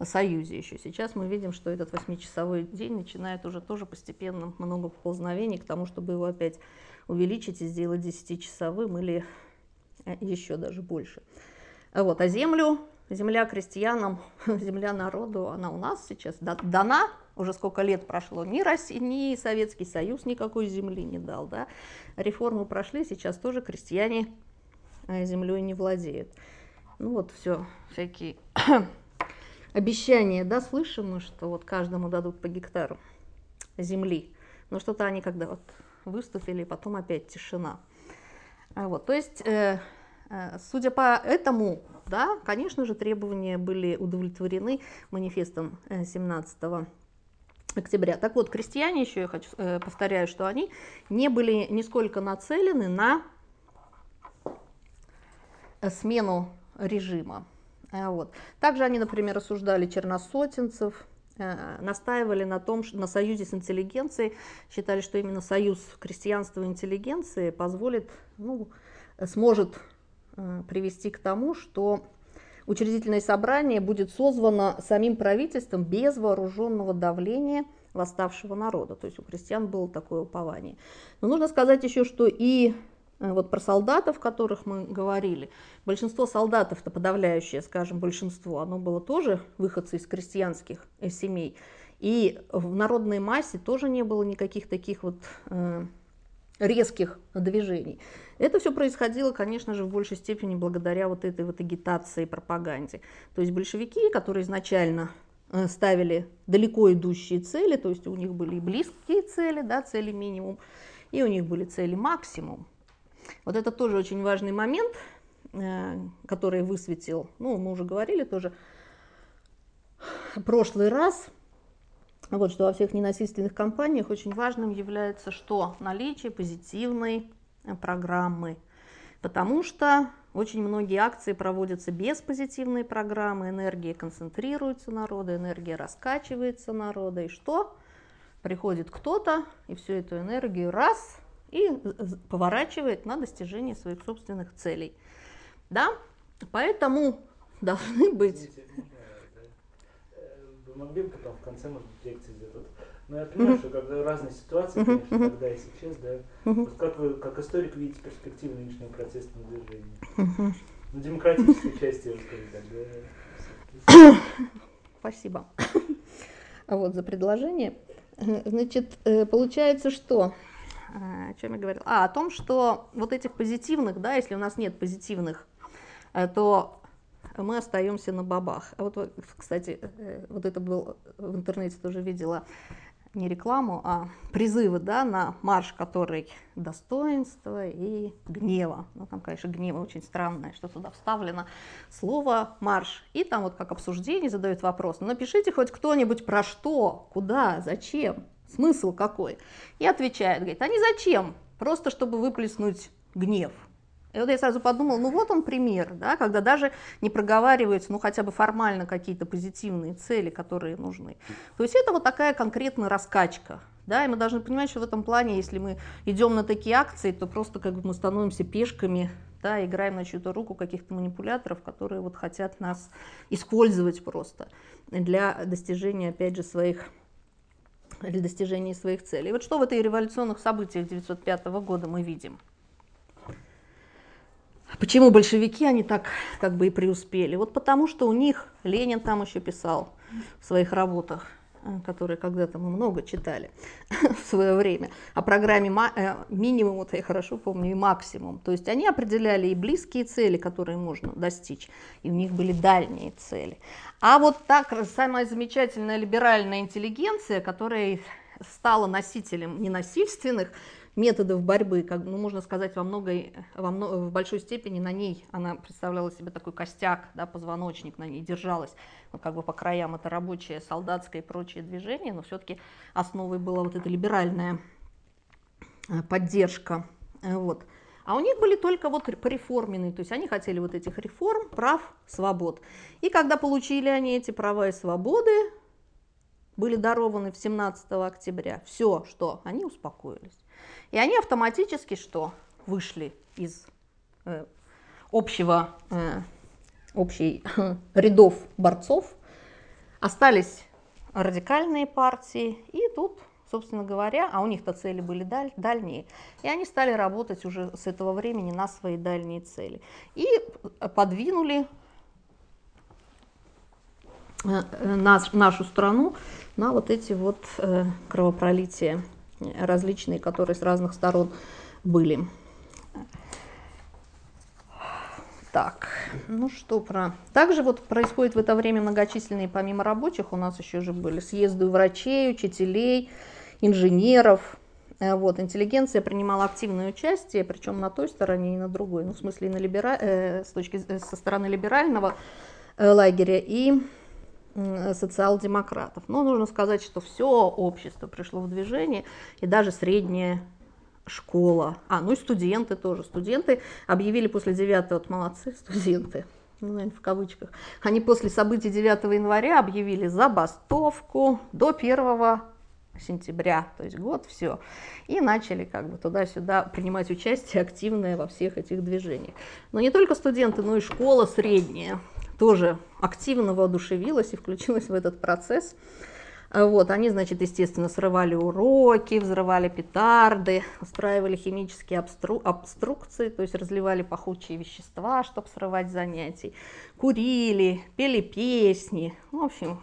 Союзе еще. Сейчас мы видим, что этот 8-часовой день начинает уже тоже постепенно много поползновений к тому, чтобы его опять увеличить и сделать 10-часовым или э, еще даже больше. Вот. А землю, земля крестьянам, земля народу, она у нас сейчас дана, уже сколько лет прошло, ни, Россия, ни Советский Союз никакой земли не дал. Да? Реформы прошли, сейчас тоже крестьяне э, землей не владеют. Ну вот все, всякие обещания, да, слышим мы, что вот каждому дадут по гектару земли. Но что-то они когда вот выступили, потом опять тишина. А вот, то есть, э, э, судя по этому, да, конечно же, требования были удовлетворены манифестом 17 э, октября. Так вот, крестьяне, еще я хочу, э, повторяю, что они не были нисколько нацелены на смену режима. Э, вот. Также они, например, осуждали черносотенцев, настаивали на том, на союзе с интеллигенцией, считали, что именно союз крестьянства и интеллигенции позволит, ну, сможет э, привести к тому, что учредительное собрание будет созвано самим правительством без вооруженного давления восставшего народа. То есть у крестьян было такое упование. Но нужно сказать еще, что и Э, вот про солдатов, которых мы говорили. Большинство солдатов-то подавляющее, скажем, большинство, оно было тоже выходцы из крестьянских э, семей. И в народной массе тоже не было никаких таких вот э, резких движений. Это все происходило, конечно же, в большей степени благодаря вот этой вот агитации и пропаганде. То есть большевики, которые изначально э, ставили далеко идущие цели, то есть у них были и близкие цели, да, цели минимум, и у них были цели максимум. Вот это тоже очень важный момент, э, который высветил, ну, мы уже говорили тоже прошлый раз, вот что во всех ненасильственных кампаниях очень важным является что? Наличие позитивной э, программы. Потому что очень многие акции проводятся без позитивной программы, энергия концентрируется народа, энергия раскачивается народа, и что? Приходит кто-то, и всю эту энергию раз и поворачивает на достижение своих собственных целей. Да? Поэтому должны быть... Вы могли бы потом в конце, может быть, лекции сделать? Но ну, я понимаю, mm-hmm. что когда разные ситуации, конечно, mm-hmm. тогда и сейчас, да. Mm-hmm. Вот как вы, как историк, видите перспективы нынешнего протестного движения? Mm-hmm. Ну, демократической части, я бы сказал, да. Спасибо. Вот за предложение. Значит, э, получается, что Э, о чем я говорила? А, о том, что вот этих позитивных, да, если у нас нет позитивных, э, то мы остаемся на бабах. А вот, кстати, э, вот это был в интернете тоже видела не рекламу, а призывы да, на марш, который достоинства и гнева. Ну, там, конечно, гнева очень странное, что туда вставлено слово марш. И там вот как обсуждение задают вопрос. Ну, напишите хоть кто-нибудь про что, куда, зачем. Смысл какой? И отвечает, говорит, а не зачем? Просто чтобы выплеснуть гнев. И вот я сразу подумала, ну вот он пример, да, когда даже не проговариваются, ну хотя бы формально какие-то позитивные цели, которые нужны. То есть это вот такая конкретная раскачка. Да, и мы должны понимать, что в этом плане, если мы идем на такие акции, то просто как бы мы становимся пешками, да, играем на чью-то руку каких-то манипуляторов, которые вот хотят нас использовать просто для достижения, опять же, своих для достижения своих целей. Вот что в этой революционных событиях 1905 года мы видим? Почему большевики, они так как бы и преуспели? Вот потому что у них, Ленин там еще писал в своих работах, которые когда-то мы много читали в свое время, о программе э, минимум, вот я хорошо помню, и максимум. То есть они определяли и близкие цели, которые можно достичь, и у них были дальние цели. А вот так самая замечательная либеральная интеллигенция, которая стала носителем ненасильственных методов борьбы, как, ну, можно сказать, во, многой, во много, в большой степени на ней она представляла себе такой костяк, да, позвоночник на ней держалась, ну, как бы по краям это рабочее, солдатское и прочее движение, но все-таки основой была вот эта либеральная э, поддержка. Э, вот. А у них были только вот пореформенные, то есть они хотели вот этих реформ, прав, свобод. И когда получили они эти права и свободы, были дарованы в 17 октября, все, что они успокоились. И они автоматически что? Вышли из э, общего, э, общей рядов борцов, остались радикальные партии, и тут, собственно говоря, а у них-то цели были даль, дальние, и они стали работать уже с этого времени на свои дальние цели. И подвинули э, наш, нашу страну на вот эти вот э, кровопролития различные, которые с разных сторон были. Так, ну что про... Также вот происходит в это время многочисленные, помимо рабочих, у нас еще же были съезды врачей, учителей, инженеров. Э, вот, интеллигенция принимала активное участие, причем на той стороне и на другой, ну, в смысле, и на либера... э, с точки... Э, со стороны либерального э, лагеря и социал-демократов. Но нужно сказать, что все общество пришло в движение, и даже средняя школа, а, ну и студенты тоже. Студенты объявили после 9 вот молодцы, студенты, ну, наверное, в кавычках, они после событий 9 января объявили забастовку до 1 сентября, то есть год, все. И начали как бы туда-сюда принимать участие активное во всех этих движениях. Но не только студенты, но и школа средняя тоже активно воодушевилась и включилась в этот процесс. А вот, они, значит, естественно, срывали уроки, взрывали петарды, устраивали химические обстру обструкции, то есть разливали пахучие вещества, чтобы срывать занятий, курили, пели песни, в общем,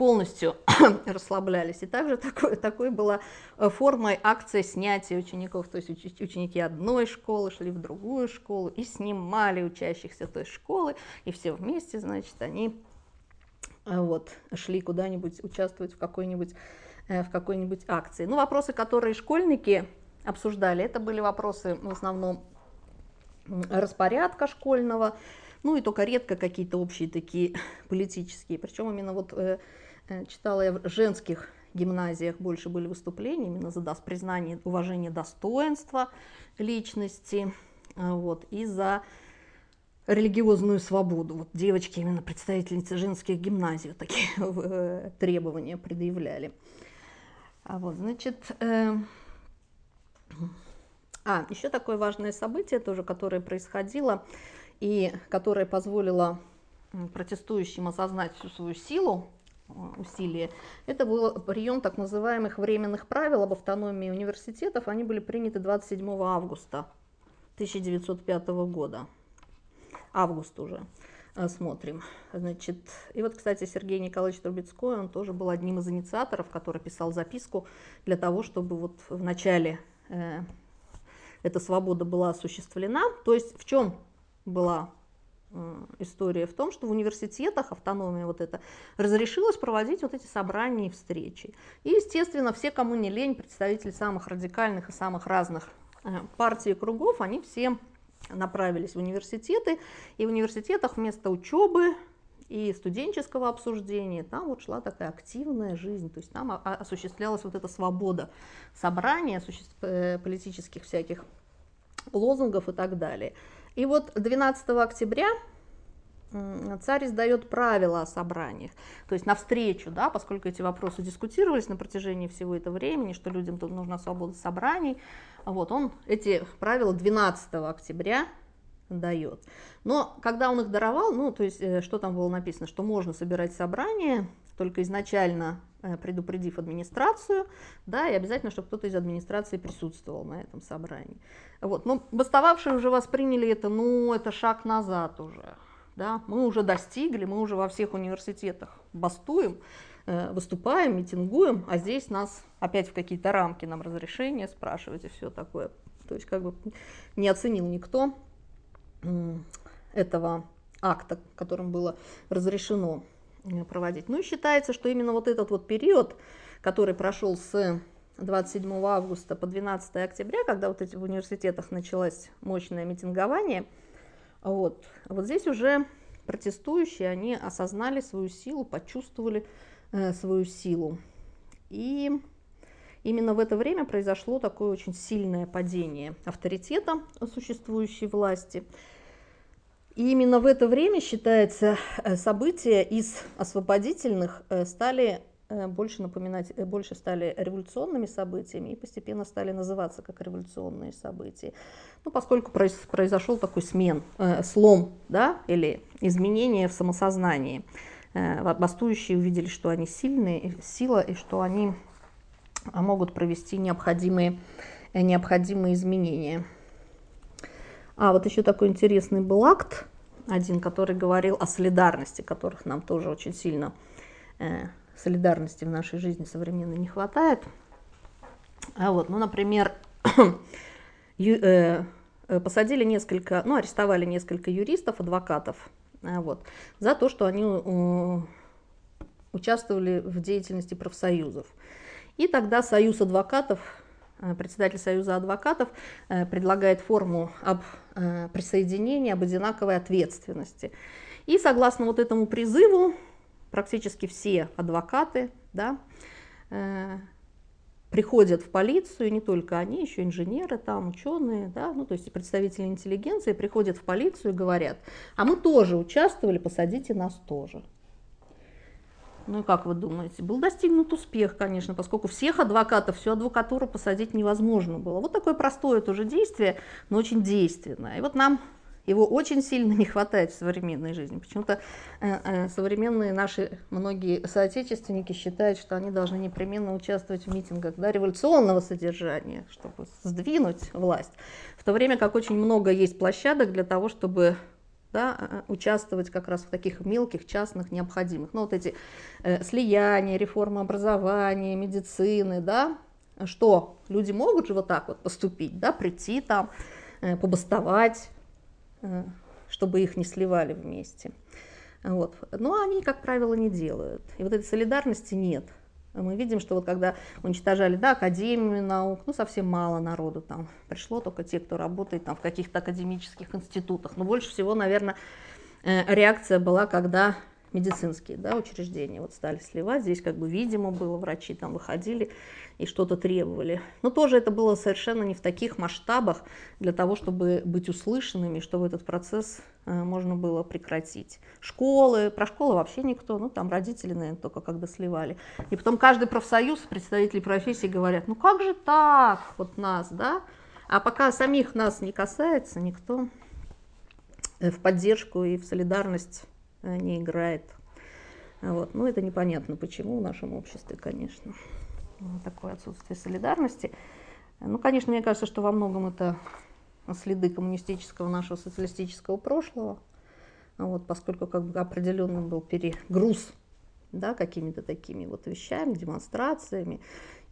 полностью расслаблялись. И также такой, такой была э, формой акция снятия учеников. То есть ученики одной школы шли в другую школу и снимали учащихся той школы, и все вместе, значит, они э, вот, шли куда-нибудь участвовать в какой-нибудь э, в какой-нибудь акции. Ну, вопросы, которые школьники обсуждали, это были вопросы в основном распорядка школьного, ну и только редко какие-то общие такие политические. Причем именно вот читала я в женских гимназиях больше были выступления именно за признание, уважение достоинства личности, э, вот, и за религиозную свободу. Вот девочки, именно представительницы женских гимназий, вот такие э, требования предъявляли. А вот, значит, э, а, еще такое важное событие тоже, которое происходило и которое позволило протестующим осознать всю свою силу усилия. Это был прием так называемых временных правил об автономии университетов. Они были приняты 27 августа 1905 года. Август уже э, смотрим. Значит, и вот, кстати, Сергей Николаевич Трубецкой, он тоже был одним из инициаторов, который писал записку для того, чтобы вот в начале э, эта свобода была осуществлена. То есть в чем была Э, история в том, что в университетах автономия вот эта разрешилась проводить вот эти собрания и встречи. И, естественно, все, кому не лень, представители самых радикальных и самых разных э, партий и кругов, они все направились в университеты, и в университетах вместо учебы и студенческого обсуждения, там вот шла такая активная жизнь, то есть там осуществлялась вот эта свобода собрания, э, политических всяких лозунгов и так далее. И вот 12 октября царь издает правила о собраниях, то есть навстречу, да, поскольку эти вопросы дискутировались на протяжении всего этого времени, что людям тут нужна свобода собраний, вот он эти правила 12 октября дает. Но когда он их даровал, ну, то есть, э, что там было написано, что можно собирать собрания, только изначально предупредив администрацию, да, и обязательно, чтобы кто-то из администрации присутствовал на этом собрании. Вот. Но бастовавшие уже восприняли это, ну, это шаг назад уже. Да? Мы уже достигли, мы уже во всех университетах бастуем, э, выступаем, митингуем, а здесь нас опять в какие-то рамки нам разрешения спрашивать и все такое. То есть как бы не оценил никто этого акта, которым было разрешено э, проводить. Ну и считается, что именно вот этот вот период, который прошел с 27 августа по 12 октября, когда вот эти в университетах началось мощное митингование, вот, вот здесь уже протестующие, они осознали свою силу, почувствовали э, свою силу. И именно в это время произошло такое очень сильное падение авторитета существующей власти. И именно в это время, считается, э, события из освободительных э, стали Э, больше напоминать, больше стали революционными событиями и постепенно стали называться как революционные события. Ну, поскольку произошел такой смен, слом, да, или изменение в самосознании. Бастующие увидели, что они сильные, сила, и что они а, могут провести необходимые, необходимые изменения. А вот еще такой интересный был акт, один, который говорил о солидарности, которых нам тоже очень сильно э, солидарности в нашей жизни современной не хватает. А вот, ну, например, ю, э, э, посадили несколько, ну, арестовали несколько юристов, адвокатов, а вот, за то, что они э, участвовали в деятельности профсоюзов. И тогда Союз адвокатов, э, председатель Союза адвокатов э, предлагает форму об присоединении, об одинаковой ответственности. И согласно вот этому призыву практически все адвокаты да, э, приходят в полицию, не только они, еще инженеры, там, ученые, да, ну, то есть представители интеллигенции приходят в полицию и говорят, а мы тоже участвовали, посадите нас тоже. Ну и как вы думаете? Был достигнут успех, конечно, поскольку всех адвокатов, всю адвокатуру посадить невозможно было. Вот такое простое тоже действие, но очень действенное. И вот нам его очень сильно не хватает в современной жизни. Почему-то э, э, современные наши многие соотечественники считают, что они должны непременно участвовать в митингах да, революционного содержания, чтобы сдвинуть власть. В то время как очень много есть площадок для того, чтобы да, э, участвовать как раз в таких мелких, частных, необходимых. Ну, вот эти э, слияния, реформа образования, медицины, да, что люди могут же вот так вот поступить, да, прийти там, э, побастовать, Э, чтобы их не сливали вместе. Вот. Но они, как правило, не делают. И вот этой солидарности нет. Мы видим, что вот когда уничтожали да, Академию наук, ну совсем мало народу там пришло, только те, кто работает там в каких-то академических институтах. Но больше всего, наверное, э, реакция была, когда медицинские да, учреждения вот стали сливать. Здесь как бы видимо было, врачи там выходили и что-то требовали. Но тоже это было совершенно не в таких масштабах для того, чтобы быть услышанными, чтобы этот процесс э, можно было прекратить. Школы, про школы вообще никто, ну там родители, наверное, только когда сливали. И потом каждый профсоюз, представители профессии говорят, ну как же так, вот нас, да? А пока самих нас не касается, никто э, в поддержку и в солидарность не играет. Вот. Ну, это непонятно, почему в нашем обществе, конечно. Такое отсутствие солидарности. Ну, конечно, мне кажется, что во многом это следы коммунистического нашего социалистического прошлого, вот, поскольку как бы определенным был перегруз да, какими-то такими вот вещами, демонстрациями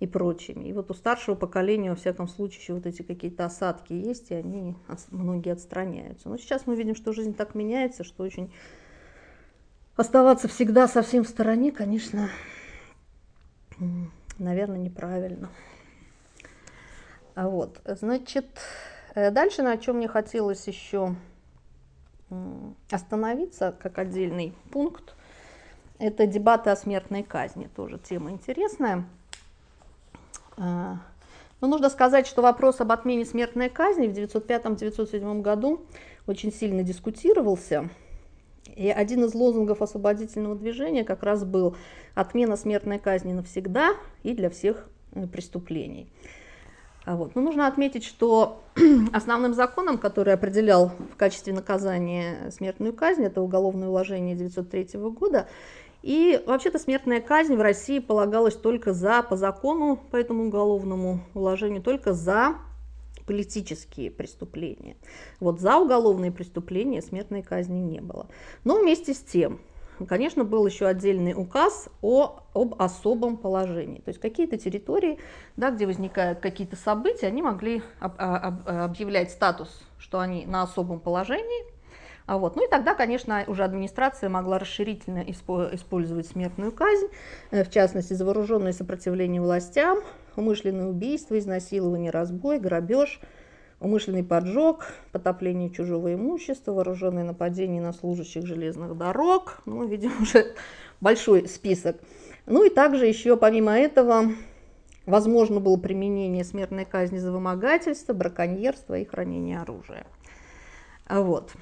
и прочими. И вот у старшего поколения, во всяком случае, еще вот эти какие-то осадки есть, и они многие отстраняются. Но сейчас мы видим, что жизнь так меняется, что очень оставаться всегда совсем в стороне, конечно, наверное, неправильно. А вот, значит, э, дальше, на чем мне хотелось еще остановиться, как отдельный пункт, это дебаты о смертной казни, тоже тема интересная. А, но нужно сказать, что вопрос об отмене смертной казни в 1905-1907 году очень сильно дискутировался. И один из лозунгов освободительного движения как раз был отмена смертной казни навсегда и для всех э, преступлений. А вот. Но нужно отметить, что основным законом, который определял в качестве наказания смертную казнь, это уголовное уложение 1903 года, и вообще-то смертная казнь в России полагалась только за, по закону, по этому уголовному уложению, только за политические преступления. Вот за уголовные преступления смертной казни не было. Но вместе с тем, конечно, был еще отдельный указ о, об особом положении. То есть какие-то территории, да, где возникают какие-то события, они могли об, об, объявлять статус, что они на особом положении. А вот. Ну и тогда, конечно, уже администрация могла расширительно использовать смертную казнь, э, в частности, за вооруженное сопротивление властям, умышленное убийство, изнасилование, разбой, грабеж, умышленный поджог, потопление чужого имущества, вооруженное нападение на служащих железных дорог. Ну, видим уже большой список. Ну и также еще, помимо этого, возможно было применение смертной казни за вымогательство, браконьерство и хранение оружия. Вот.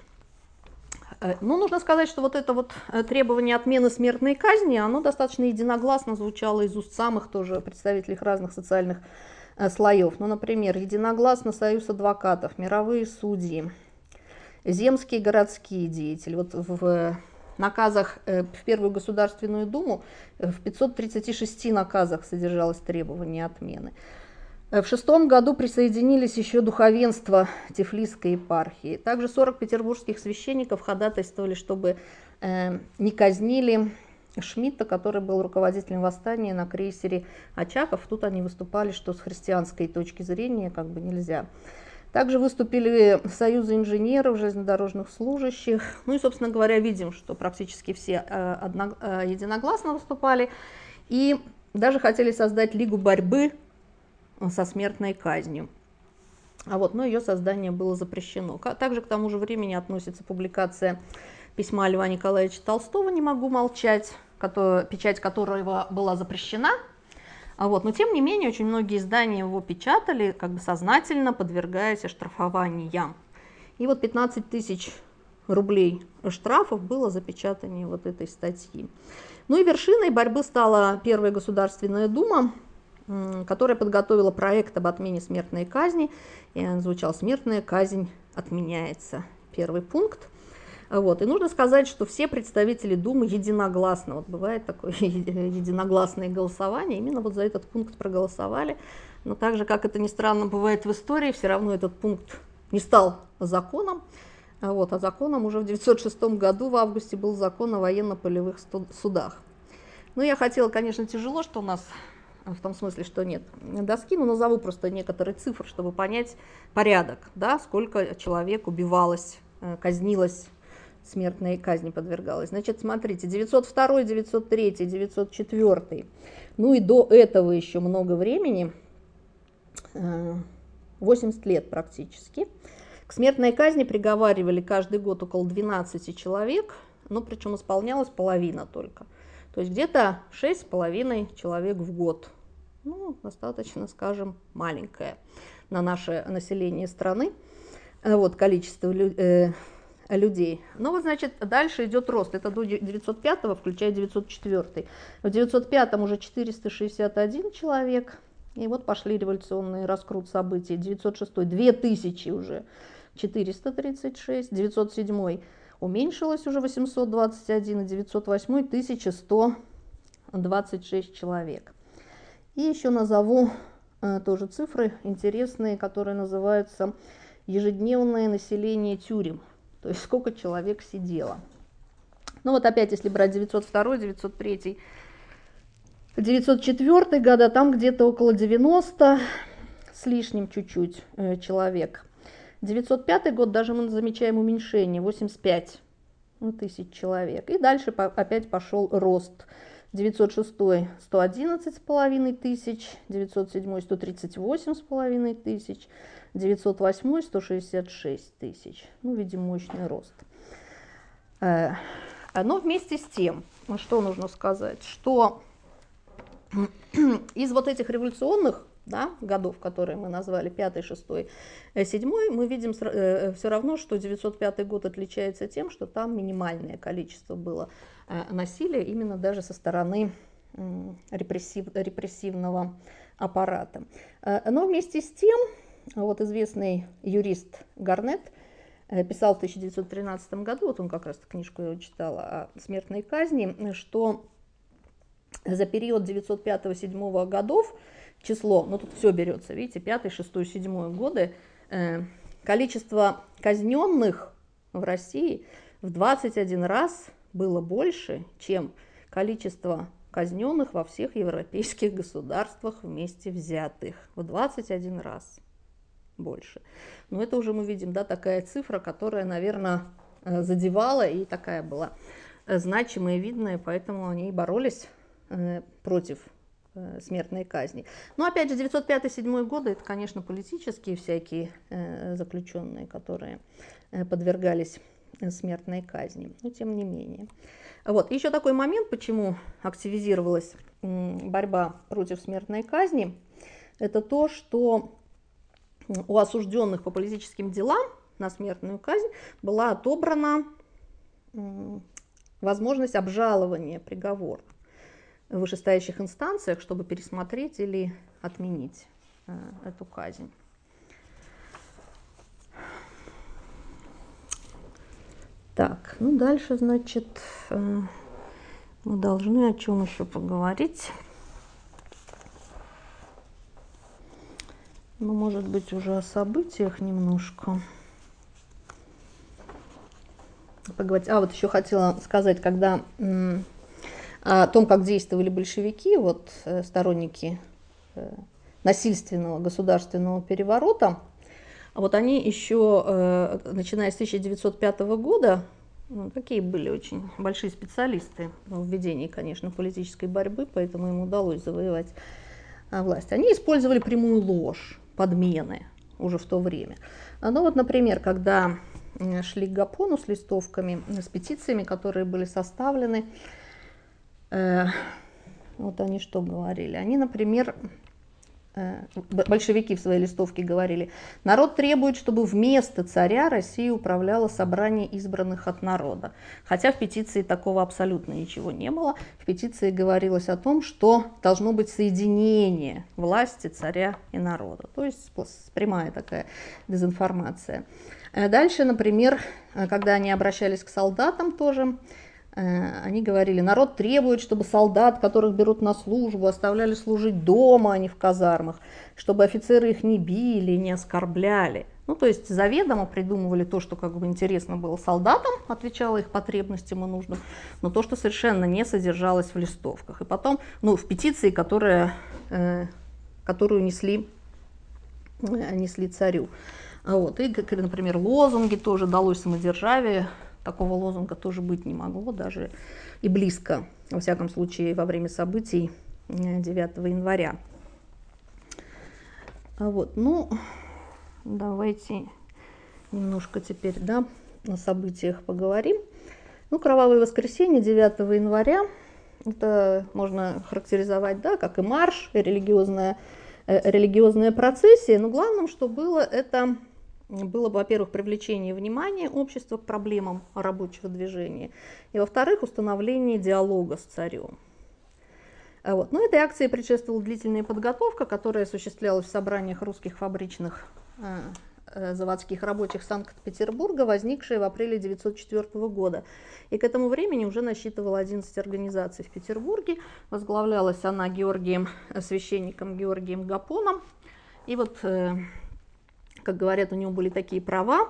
Э, ну, нужно сказать, что вот это вот э, требование отмены смертной казни, оно достаточно единогласно звучало из уст самых тоже представителей разных социальных э, слоев. Ну, например, единогласно Союз адвокатов, мировые судьи, земские городские деятели. Вот в наказах в Первую Государственную Думу в 536 наказах содержалось требование отмены. Э, в шестом году присоединились еще духовенство Тифлисской епархии. Также 40 петербургских священников ходатайствовали, чтобы э, не казнили Шмидта, который был руководителем восстания на крейсере Очаков. Тут они выступали, что с христианской точки зрения как бы нельзя. Также выступили союзы инженеров, железнодорожных служащих. Ну и, собственно говоря, видим, что практически все э, одно, э, единогласно выступали. И даже хотели создать Лигу борьбы со смертной казнью. А вот, но ее создание было запрещено. Также к тому же времени относится публикация письма Льва Николаевича Толстого «Не могу молчать», печать которого была запрещена. А вот, но тем не менее, очень многие издания его печатали, как бы сознательно подвергаясь оштрафованиям. И вот 15 тысяч рублей штрафов было за печатание вот этой статьи. Ну и вершиной борьбы стала Первая Государственная Дума, которая подготовила проект об отмене смертной казни. И он звучал «Смертная казнь отменяется». Первый пункт. Вот. И нужно сказать, что все представители Думы единогласно, вот бывает такое единогласное голосование, именно вот за этот пункт проголосовали. Но так же, как это ни странно бывает в истории, все равно этот пункт не стал законом. Вот, а законом уже в 1906 году в августе был закон о военно-полевых судах. Ну, я хотела, конечно, тяжело, что у нас в том смысле, что нет доски, но назову просто некоторые цифры, чтобы понять порядок, да, сколько человек убивалось, э, казнилось, смертной казни подвергалось. Значит, смотрите, 902, 903, 904, ну и до этого еще много времени, 80 э, лет практически, к смертной казни приговаривали каждый год около 12 человек, но причем исполнялась половина только. То есть где-то 6,5 человек в год ну, достаточно, скажем, маленькое на наше население страны, э, вот, количество э, людей. Но вот, значит, дальше идет рост. Это до 905, включая 904. В 905 уже 461 человек. И вот пошли революционные раскрут событий. 906 2000 уже 436, 907 уменьшилось уже 821, и 908 1126 человек. И еще назову э, тоже цифры интересные, которые называются ежедневное население тюрем, то есть сколько человек сидело. Ну вот опять, если брать 902, 903, 904 года, там где-то около 90 с лишним чуть-чуть э, человек. 905 год даже мы замечаем уменьшение, 85 ну, тысяч человек. И дальше опять пошел рост. 906 111,5 тысяч, 907 138,5 тысяч, 908 166 тысяч. Ну, видим, мощный рост. Э, но вместе с тем, что нужно сказать, что из вот этих революционных да, годов, которые мы назвали, 5, 6, 7, мы видим э, все равно, что 905 год отличается тем, что там минимальное количество было э, насилия именно даже со стороны репрессив, репрессивного аппарата. Э, но вместе с тем, вот известный юрист Гарнет писал в 1913 году, вот он как раз книжку я читала о смертной казни, что за период 905-7 годов число, ну тут все берется, видите, 5, 6, 7 годы, э, количество казненных в России в 21 раз было больше, чем количество казненных во всех европейских государствах вместе взятых. В 21 раз больше. Но это уже мы видим, да, такая цифра, которая, наверное, задевала и такая была значимая, видная, поэтому они боролись против смертной казни. Но опять же, 905-907 годы это, конечно, политические всякие заключенные, которые подвергались смертной казни, но тем не менее. Вот. Еще такой момент, почему активизировалась борьба против смертной казни, это то, что у осужденных по политическим делам на смертную казнь была отобрана возможность обжалования приговора вышестоящих инстанциях, чтобы пересмотреть или отменить э, эту казнь. Так, ну дальше, значит, э, мы должны о чем еще поговорить. Ну, может быть, уже о событиях немножко поговорить. А, вот еще хотела сказать, когда о том, как действовали большевики, вот э, сторонники э, насильственного государственного переворота, вот они еще, э, начиная с 1905 года, ну, такие были очень большие специалисты в ведении, конечно, политической борьбы, поэтому им удалось завоевать власть. Они использовали прямую ложь, подмены уже в то время. Ну вот, например, когда шли к Гапону с листовками, с петициями, которые были составлены, э, вот они что говорили? Они, например, Э, большевики в своей листовке говорили, народ требует, чтобы вместо царя Россия управляла собрание избранных от народа. Хотя в петиции такого абсолютно ничего не было. В петиции говорилось о том, что должно быть соединение власти царя и народа. То есть прямая такая дезинформация. Э, дальше, например, э, когда они обращались к солдатам тоже, они говорили, народ требует, чтобы солдат, которых берут на службу, оставляли служить дома, а не в казармах, чтобы офицеры их не били, не оскорбляли. Ну, то есть заведомо придумывали то, что как бы интересно было солдатам, отвечало их потребностям и нуждам, но то, что совершенно не содержалось в листовках. И потом, ну, в петиции, которая, э, которую несли, э, несли царю. Вот. И, например, лозунги тоже далось самодержавие, Такого лозунга тоже быть не могло, даже и близко, во всяком случае, во время событий 9 э, января. А вот, ну, давайте немножко теперь, да, на событиях поговорим. Ну, кровавое воскресенье 9 января, это можно характеризовать, да, как и марш, религиозная, э, религиозная процессия, но главным, что было, это было бы, во-первых, привлечение внимания общества к проблемам рабочего движения, и, во-вторых, установление диалога с царем. А вот. Но этой акции предшествовала длительная подготовка, которая осуществлялась в собраниях русских фабричных э, э заводских рабочих Санкт-Петербурга, возникшая в апреле 1904 года. И к этому времени уже насчитывала 11 организаций в Петербурге. Возглавлялась она Георгием, э, священником Георгием Гапоном. И вот э, как говорят, у него были такие права,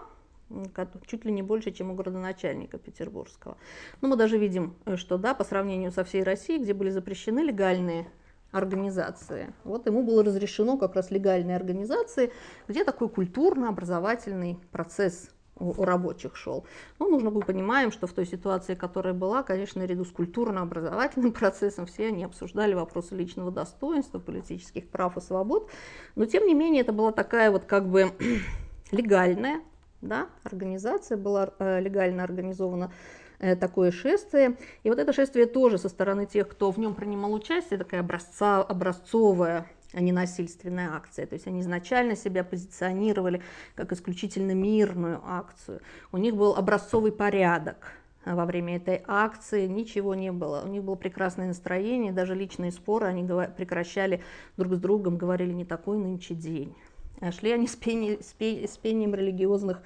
чуть ли не больше, чем у городоначальника петербургского. Но мы даже видим, э, что да, по сравнению со всей Россией, где были запрещены легальные организации, вот ему было разрешено как раз легальные организации, где такой культурно-образовательный процесс у, рабочих шел. Но нужно было понимаем, что в той ситуации, которая была, конечно, наряду с культурно-образовательным процессом все они обсуждали вопросы личного достоинства, политических прав и свобод. Но тем не менее это была такая вот как бы легальная да, организация, была э, легально организована э, такое шествие. И вот это шествие тоже со стороны тех, кто в нем принимал участие, такая образца, образцовая а не насильственная акция. То есть они изначально себя позиционировали как исключительно мирную акцию. У них был образцовый порядок во время этой акции, ничего не было. У них было прекрасное настроение, даже личные споры они прекращали друг с другом, говорили не такой нынче день. А шли они с, пени, с, пи, с пением религиозных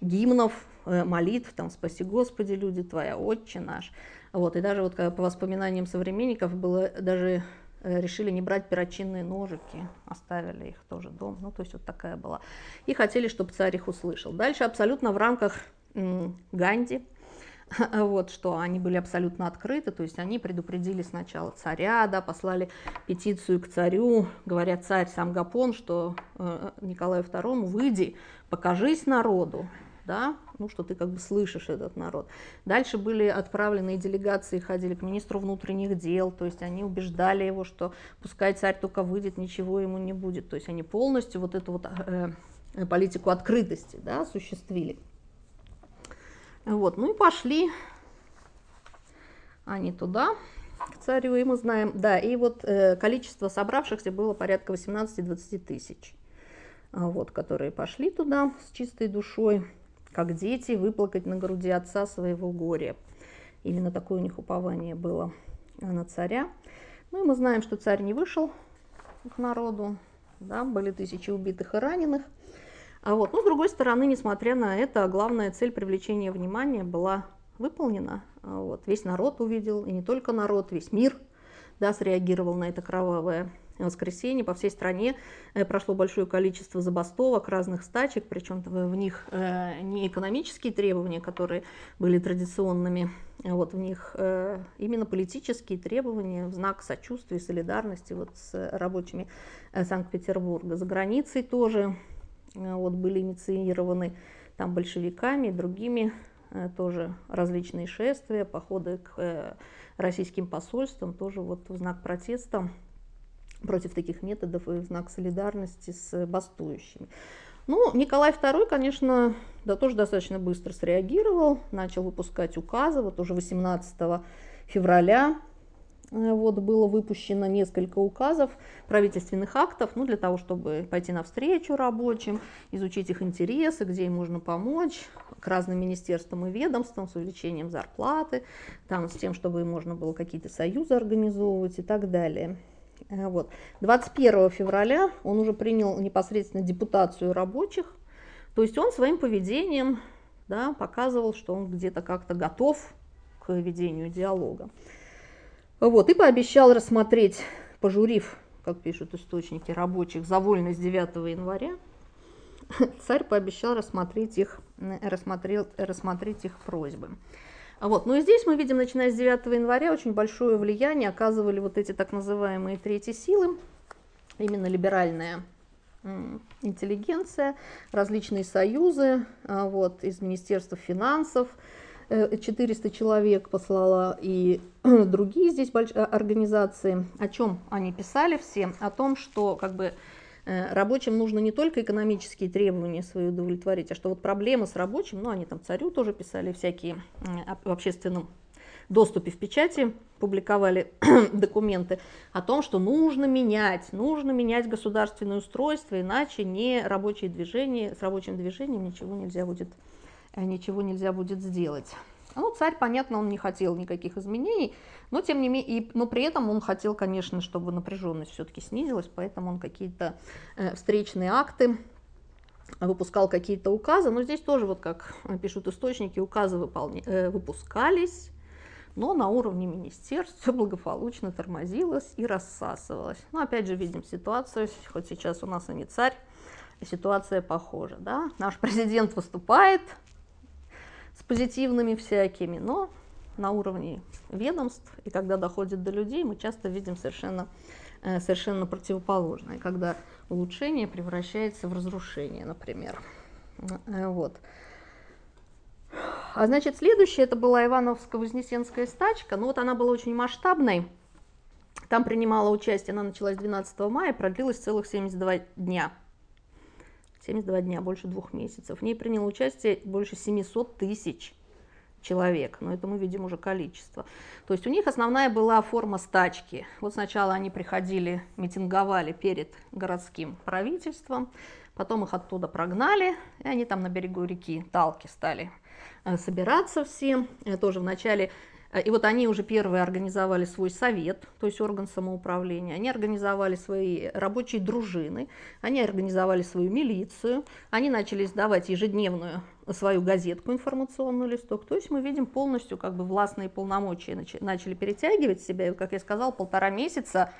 гимнов, э, молитв, там «Спаси Господи, люди Твоя, Отче наш». Вот, и даже вот по воспоминаниям современников было даже Э, решили не брать перочинные ножики, оставили их тоже дома. Ну, то есть вот такая была. И хотели, чтобы царь их услышал. Дальше абсолютно в рамках Ганди, вот, что они были абсолютно открыты, то есть они предупредили сначала царя, да, послали петицию к царю, говоря царь сам Гапон, что э, Николаю II, выйди, покажись народу, да, ну, что ты как бы слышишь этот народ. Дальше были отправлены делегации, ходили к министру внутренних дел, то есть они убеждали его, что пускай царь только выйдет, ничего ему не будет. То есть они полностью вот эту вот э, э политику открытости, да, осуществили. Вот, ну и пошли они туда, к царю, и мы знаем, да, и вот э, количество собравшихся было порядка 18-20 тысяч, а, вот, которые пошли туда с чистой душой, как дети, выплакать на груди отца своего горя. Именно такое у них упование было на царя. Ну и мы знаем, что царь не вышел к народу, да, были тысячи убитых и раненых. А вот, но с другой стороны, несмотря на это, главная цель привлечения внимания была выполнена. А вот, весь народ увидел, и не только народ, весь мир да, среагировал на это кровавое воскресенье. По всей стране э, прошло большое количество забастовок, разных стачек, причем в них э, не экономические требования, которые были традиционными, а вот в них э, именно политические требования в знак сочувствия и солидарности вот с рабочими Санкт-Петербурга. За границей тоже вот, были инициированы там большевиками и другими Э, тоже различные шествия, походы к э, российским посольствам, тоже вот в знак протеста против таких методов и в знак солидарности с бастующими. Ну, Николай II, конечно, да, тоже достаточно быстро среагировал, начал выпускать указы, вот уже 18 февраля Э, вот было выпущено несколько указов, правительственных актов, ну, для того, чтобы пойти навстречу рабочим, изучить их интересы, где им можно помочь, к разным министерствам и ведомствам с увеличением зарплаты, там, с тем, чтобы им можно было какие-то союзы организовывать и так далее. Э, вот. 21 февраля он уже принял непосредственно депутацию рабочих, то есть он своим поведением да, показывал, что он где-то как-то готов к ведению диалога. Вот, и пообещал рассмотреть, пожурив, как пишут источники рабочих, за вольность 9 января, царь пообещал рассмотреть их, рассмотреть, рассмотреть их просьбы. Вот. Ну и здесь мы видим, начиная с 9 января, очень большое влияние оказывали вот эти так называемые третьи силы, именно либеральная интеллигенция, различные союзы а, вот, из Министерства финансов, 400 э, человек послала и другие здесь. Э, организации. О чем они писали все? О том, что как бы рабочим нужно не только экономические требования свои удовлетворить, а что вот проблемы с рабочим, ну они там царю тоже писали всякие в общественном доступе в печати, публиковали документы о том, что нужно менять, нужно менять государственное устройство, иначе не рабочие движения, с рабочим движением ничего нельзя будет Э, ничего нельзя будет сделать. Ну, царь, понятно, он не хотел никаких изменений, но тем не менее, но при этом он хотел, конечно, чтобы напряженность все-таки снизилась, поэтому он какие-то э, встречные акты выпускал какие-то указы, но здесь тоже, вот как пишут источники, указы выполня... э, выпускались, но на уровне министерств все благополучно тормозилось и рассасывалось. Но опять же видим ситуацию, хоть сейчас у нас и не царь, ситуация похожа. Да? Наш президент выступает, с позитивными всякими, но на уровне ведомств, и когда доходит до людей, мы часто видим совершенно, э, совершенно противоположное, когда улучшение превращается в разрушение, например. Э, вот. А значит, следующее, это была Ивановско-Вознесенская стачка, но вот она была очень масштабной, там принимала участие, она началась 12 мая, продлилась целых 72 дня. 72 дня, больше двух месяцев. В ней приняло участие больше 700 тысяч человек, но это мы видим уже количество. То есть у них основная была форма стачки. Вот сначала они приходили, митинговали перед городским правительством, потом их оттуда прогнали, и они там на берегу реки Талки стали э, собираться все. Э, тоже в начале Э, и вот они уже первые организовали свой совет, то есть орган самоуправления, они организовали свои рабочие дружины, они организовали свою милицию, они начали издавать ежедневную свою газетку, информационную листок. То есть мы видим полностью как бы властные полномочия начали перетягивать себя. И, как я сказала, полтора месяца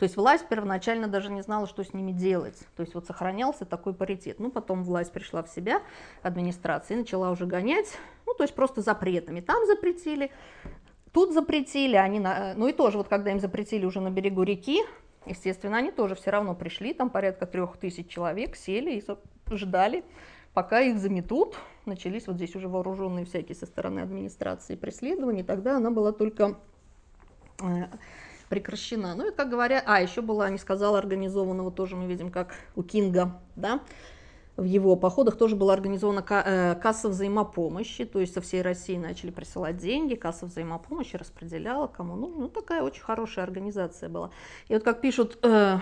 то есть власть первоначально даже не знала, что с ними делать. То есть вот сохранялся такой паритет. Ну, потом власть пришла в себя, администрация, и начала уже гонять, ну, то есть просто запретами. Там запретили, тут запретили, они, на, ну и тоже вот когда им запретили уже на берегу реки, естественно, они тоже все равно пришли, там порядка трех тысяч человек сели и ждали, пока их заметут, начались вот здесь уже вооруженные всякие со стороны администрации преследования, тогда она была только э, прекращена. Ну и как говоря, а еще была, не сказала, организованного тоже мы видим, как у Кинга, да, в его походах тоже была организована э, касса взаимопомощи, то есть со всей России начали присылать деньги, касса взаимопомощи распределяла кому нужно. Ну, такая очень хорошая организация была. И вот как пишут э,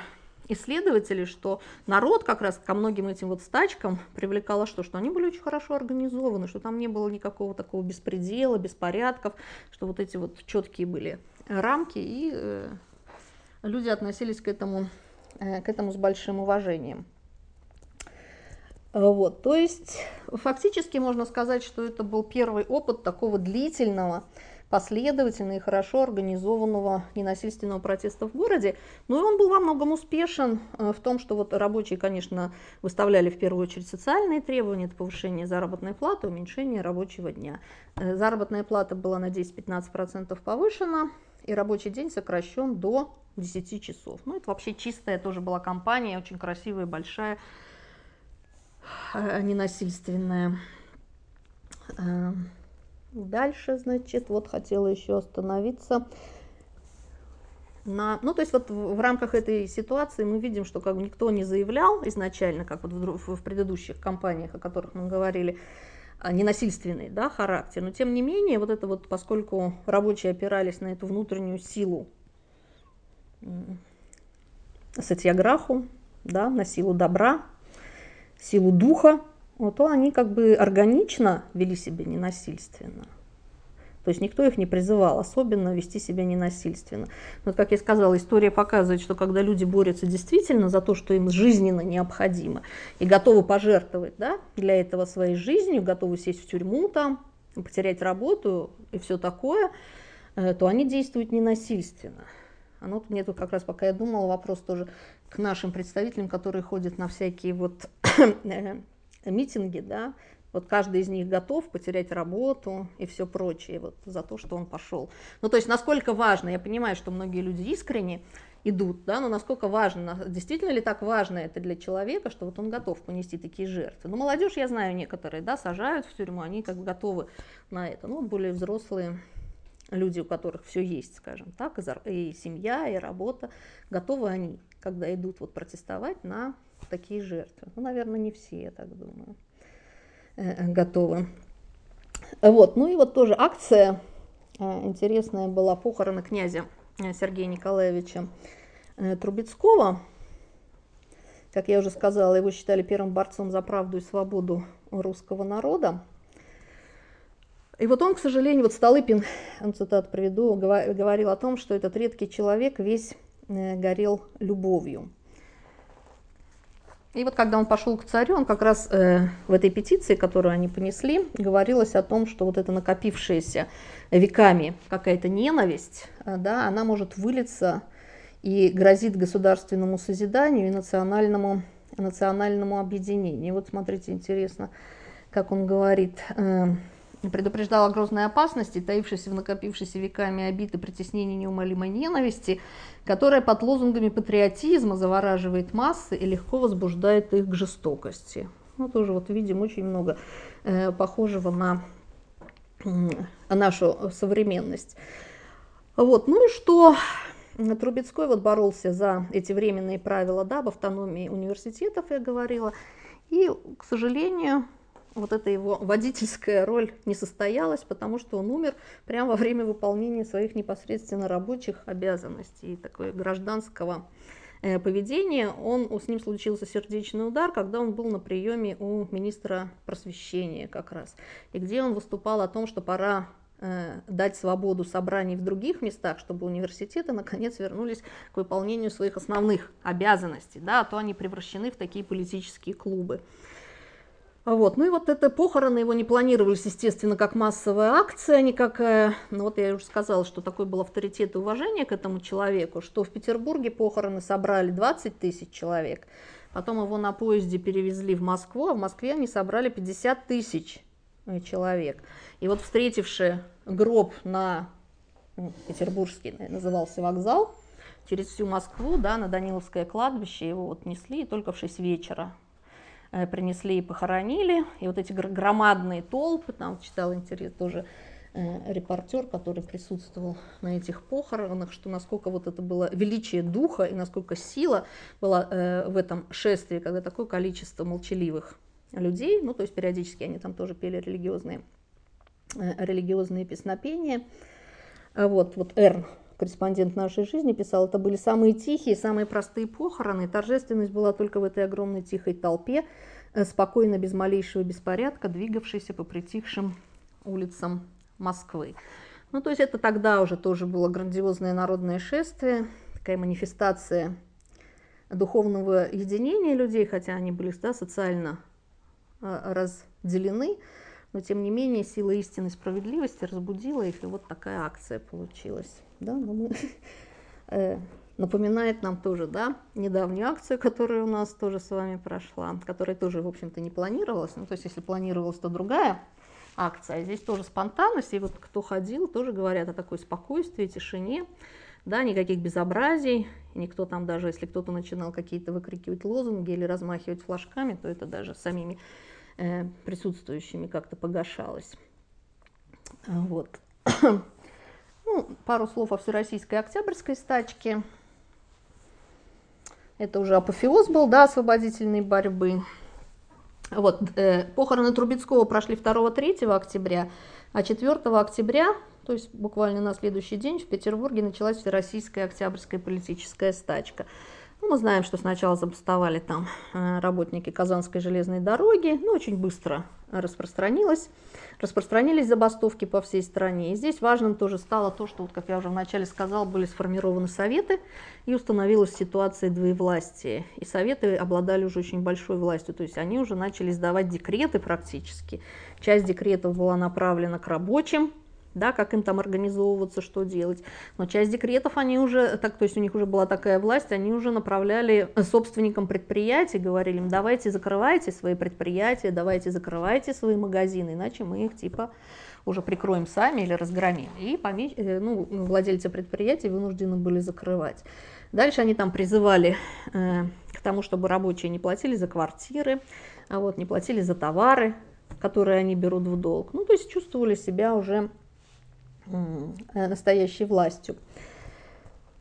исследователи, что народ как раз ко многим этим вот стачкам привлекало что? Что они были очень хорошо организованы, что там не было никакого такого беспредела, беспорядков, что вот эти вот четкие были рамки, и э, люди относились к этому, э, к этому с большим уважением. Вот, то есть фактически можно сказать, что это был первый опыт такого длительного, последовательного и хорошо организованного ненасильственного протеста в городе. Ну и он был во многом успешен э, в том, что вот рабочие, конечно, выставляли в первую очередь социальные требования, это повышение заработной платы, уменьшение рабочего дня. Э, заработная плата была на 10-15% повышена, и рабочий день сокращен до 10 часов. Ну это вообще чистая тоже была компания, очень красивая, большая, а, ненасильственная. А, дальше, значит, вот хотела еще остановиться на, ну, то есть вот в, в рамках этой ситуации мы видим, что как бы никто не заявлял изначально, как вот в, в предыдущих компаниях, о которых мы говорили, а, ненасильственный да, характер, но тем не менее, вот это вот, поскольку рабочие опирались на эту внутреннюю силу сатьяграху, да, на силу добра, силу духа, то они как бы органично вели себя ненасильственно. То есть никто их не призывал особенно вести себя ненасильственно. Но, как я сказала, история показывает, что когда люди борются действительно за то, что им жизненно необходимо, и готовы пожертвовать да, для этого своей жизнью, готовы сесть в тюрьму там, потерять работу и все такое, э, то они действуют ненасильственно. Оно а тут мне тут как раз, пока я думала, вопрос тоже к нашим представителям, которые ходят на всякие вот митинги, да, вот каждый из них готов потерять работу и все прочее вот за то, что он пошел. Ну, то есть насколько важно, я понимаю, что многие люди искренне идут, да, но насколько важно, действительно ли так важно это для человека, что вот он готов понести такие жертвы. Ну, молодежь, я знаю, некоторые, да, сажают в тюрьму, они как бы готовы на это. Ну, более взрослые люди, у которых все есть, скажем так, и семья, и работа, готовы они когда идут вот протестовать на такие жертвы. Ну, наверное, не все, я так думаю, э, готовы. Вот, ну и вот тоже акция э, интересная была похороны князя э, Сергея Николаевича Трубецкого. Как я уже сказала, его считали первым борцом за правду и свободу русского народа. И вот он, к сожалению, вот Столыпин, цитат приведу, говорил о том, что этот редкий человек весь Э, горел любовью. И вот когда он пошел к царю, он как раз э, в этой петиции, которую они понесли, говорилось о том, что вот эта накопившаяся веками какая-то ненависть, э, да, она может вылиться и грозит государственному созиданию и национальному, национальному объединению. Вот смотрите, интересно, как он говорит, э, предупреждал о грозной опасности, таившейся в накопившейся веками обиды притеснения неумолимой ненависти, которая под лозунгами патриотизма завораживает массы и легко возбуждает их к жестокости. Ну, тоже вот видим очень много э, похожего на э, нашу современность. Вот, ну и что? Трубецкой вот боролся за эти временные правила, да, об автономии университетов, я говорила. И, к сожалению, вот эта его водительская роль не состоялась, потому что он умер прямо во время выполнения своих непосредственно рабочих обязанностей, такой гражданского э, поведения. Он, с ним случился сердечный удар, когда он был на приеме у министра просвещения как раз, и где он выступал о том, что пора э, дать свободу собраний в других местах, чтобы университеты наконец вернулись к выполнению своих основных обязанностей, да, а то они превращены в такие политические клубы. Вот. Ну и вот это похороны его не планировались, естественно, как массовая акция, не как, ну вот я уже сказала, что такой был авторитет и уважение к этому человеку, что в Петербурге похороны собрали 20 тысяч человек, потом его на поезде перевезли в Москву, а в Москве они собрали 50 тысяч э, человек. И вот встретивший гроб на ну, Петербургский назывался вокзал, через всю Москву, да, на Даниловское кладбище его вот несли, и только в 6 вечера принесли и похоронили. И вот эти громадные толпы, там читал интерес тоже репортер, который присутствовал на этих похоронах, что насколько вот это было величие духа и насколько сила была в этом шествии, когда такое количество молчаливых людей, ну то есть периодически они там тоже пели религиозные, религиозные песнопения. Вот, вот Эрн корреспондент нашей жизни писал, это были самые тихие, самые простые похороны. Торжественность была только в этой огромной тихой толпе, э, спокойно, без малейшего беспорядка, двигавшейся по притихшим улицам Москвы. Ну, то есть это тогда уже тоже было грандиозное народное шествие, такая манифестация духовного единения людей, хотя они были да, социально э, разделены, но тем не менее сила истины справедливости разбудила их, и вот такая акция получилась да, но мы, э, напоминает нам тоже, да, недавнюю акцию, которая у нас тоже с вами прошла, которая тоже, в общем-то, не планировалась, ну, то есть, если планировалась, то другая акция, а здесь тоже спонтанность, и вот кто ходил, тоже говорят о такой спокойствии, тишине, да, никаких безобразий, никто там даже, если кто-то начинал какие-то выкрикивать лозунги или размахивать флажками, то это даже самими э, присутствующими как-то погашалось. Вот. Ну, пару слов о Всероссийской Октябрьской стачке. Это уже апофеоз был, да, освободительной борьбы. Вот, э, похороны Трубецкого прошли 2-3 октября, а 4 октября, то есть буквально на следующий день, в Петербурге началась Всероссийская Октябрьская политическая стачка. Ну, мы знаем, что сначала забастовали там э, работники Казанской железной дороги, но очень быстро распространилось, распространились забастовки по всей стране. И здесь важным тоже стало то, что, вот, как я уже вначале сказала, были сформированы советы, и установилась ситуация двоевластия. И советы обладали уже очень большой властью, то есть они уже начали издавать декреты практически. Часть декретов была направлена к рабочим, да, как им там организовываться, что делать. Но часть декретов они уже, так, то есть у них уже была такая власть, они уже направляли собственникам предприятий, говорили им, давайте закрывайте свои предприятия, давайте закрывайте свои магазины, иначе мы их типа уже прикроем сами или разгромим. И помеч... Э, ну, владельцы предприятий вынуждены были закрывать. Дальше они там призывали э, к тому, чтобы рабочие не платили за квартиры, а вот не платили за товары, которые они берут в долг. Ну, то есть чувствовали себя уже настоящей властью.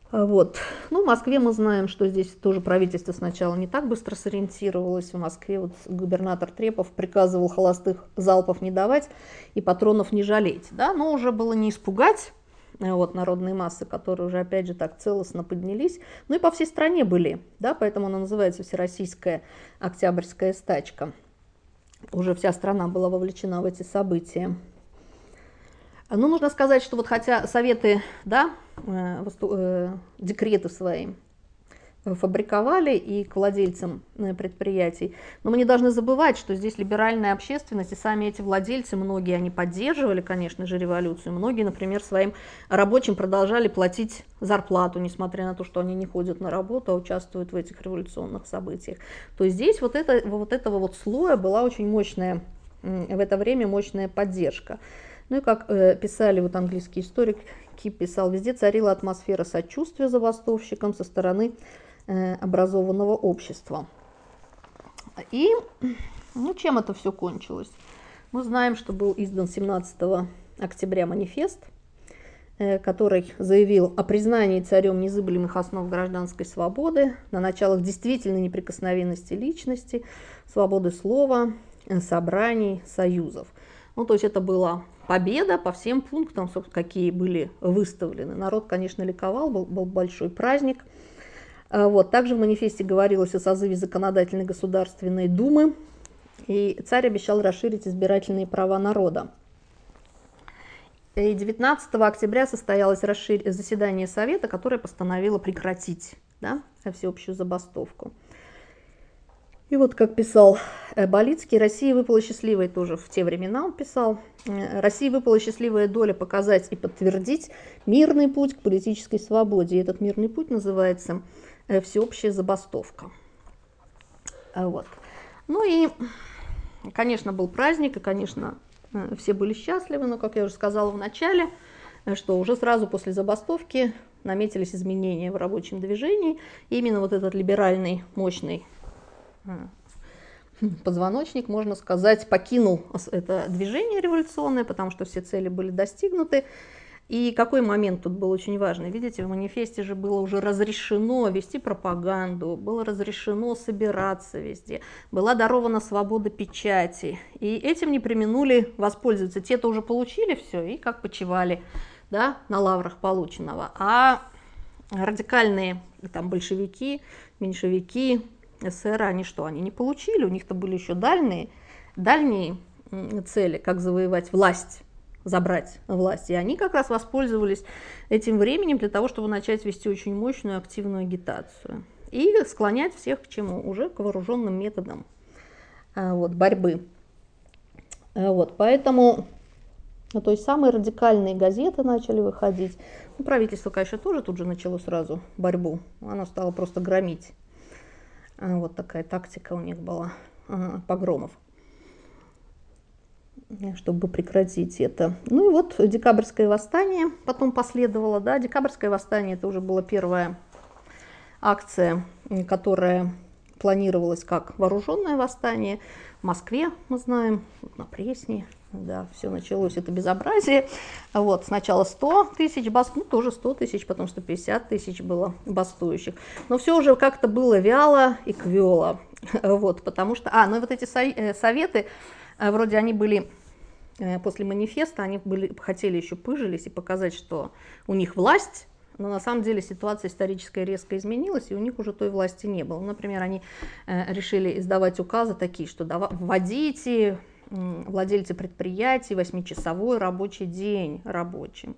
А вот. Ну, в Москве мы знаем, что здесь тоже правительство сначала не так быстро сориентировалось. В Москве вот губернатор Трепов приказывал холостых залпов не давать и патронов не жалеть. Да? Но уже было не испугать э, вот, народные массы, которые уже, опять же, так целостно поднялись. Ну и по всей стране были, да, поэтому она называется Всероссийская Октябрьская стачка. Уже вся страна была вовлечена в эти события. Ну, нужно сказать, что вот хотя советы, да, э, э, декреты свои фабриковали и к владельцам э, предприятий. Но мы не должны забывать, что здесь либеральная общественность и сами эти владельцы, многие они поддерживали, конечно же, революцию. Многие, например, своим рабочим продолжали платить зарплату, несмотря на то, что они не ходят на работу, а участвуют в этих революционных событиях. То здесь вот, это, вот этого вот слоя была очень мощная, в это время мощная поддержка. Ну и как э, писали вот английский историк Кип писал, везде царила атмосфера сочувствия забастовщикам со стороны э, образованного общества. И ну, чем это все кончилось? Мы знаем, что был издан 17 октября манифест, э, который заявил о признании царем незыблемых основ гражданской свободы, на началах действительной неприкосновенности личности, свободы слова, э, собраний, союзов. Ну, то есть это было победа по всем пунктам, какие были выставлены. Народ, конечно, ликовал, был, был большой праздник. А, вот. Также в манифесте говорилось о созыве законодательной государственной думы, и царь обещал расширить избирательные права народа. И 19 октября состоялось расшир... заседание Совета, которое постановило прекратить да, всеобщую забастовку. И вот как писал э, Болицкий, России выпала счастливая тоже в те времена он писал, э, России выпала счастливая доля показать и подтвердить мирный путь к политической свободе. И этот мирный путь называется э, всеобщая забастовка. Вот. Ну и, конечно, был праздник, и, конечно, все были счастливы, но, как я уже сказала в начале, что уже сразу после забастовки наметились изменения в рабочем движении. И именно вот этот либеральный, мощный позвоночник, можно сказать, покинул это движение революционное, потому что все цели были достигнуты. И какой момент тут был очень важный? Видите, в манифесте же было уже разрешено вести пропаганду, было разрешено собираться везде, была дарована свобода печати. И этим не применули воспользоваться. Те-то уже получили все и как почивали да, на лаврах полученного. А радикальные там большевики, меньшевики, эсеры, они что, они не получили, у них-то были еще дальние, дальние цели, как завоевать власть забрать власть. И они как раз воспользовались этим временем для того, чтобы начать вести очень мощную активную агитацию. И склонять всех к чему? Уже к вооруженным методам вот, борьбы. Вот, поэтому то есть самые радикальные газеты начали выходить. Ну, правительство, конечно, тоже тут же начало сразу борьбу. Оно стало просто громить. А, вот такая тактика у них была погромов чтобы прекратить это. Ну и вот декабрьское восстание потом последовало. Да? Декабрьское восстание это уже была первая акция, которая планировалась как вооруженное восстание. В Москве, мы знаем, на Пресне, да, все началось, это безобразие. Вот, сначала 100 тысяч бастующих, ну, тоже 100 тысяч, потом 150 тысяч было бастующих. Но все уже как-то было вяло и квело. Вот, потому что, а, ну и вот эти э, советы, э, вроде они были э, после манифеста, они были, хотели еще пыжились и показать, что у них власть, но на самом деле ситуация историческая резко изменилась, и у них уже той власти не было. Например, они решили издавать указы такие, что вводите владельцы предприятий восьмичасовой рабочий день рабочим.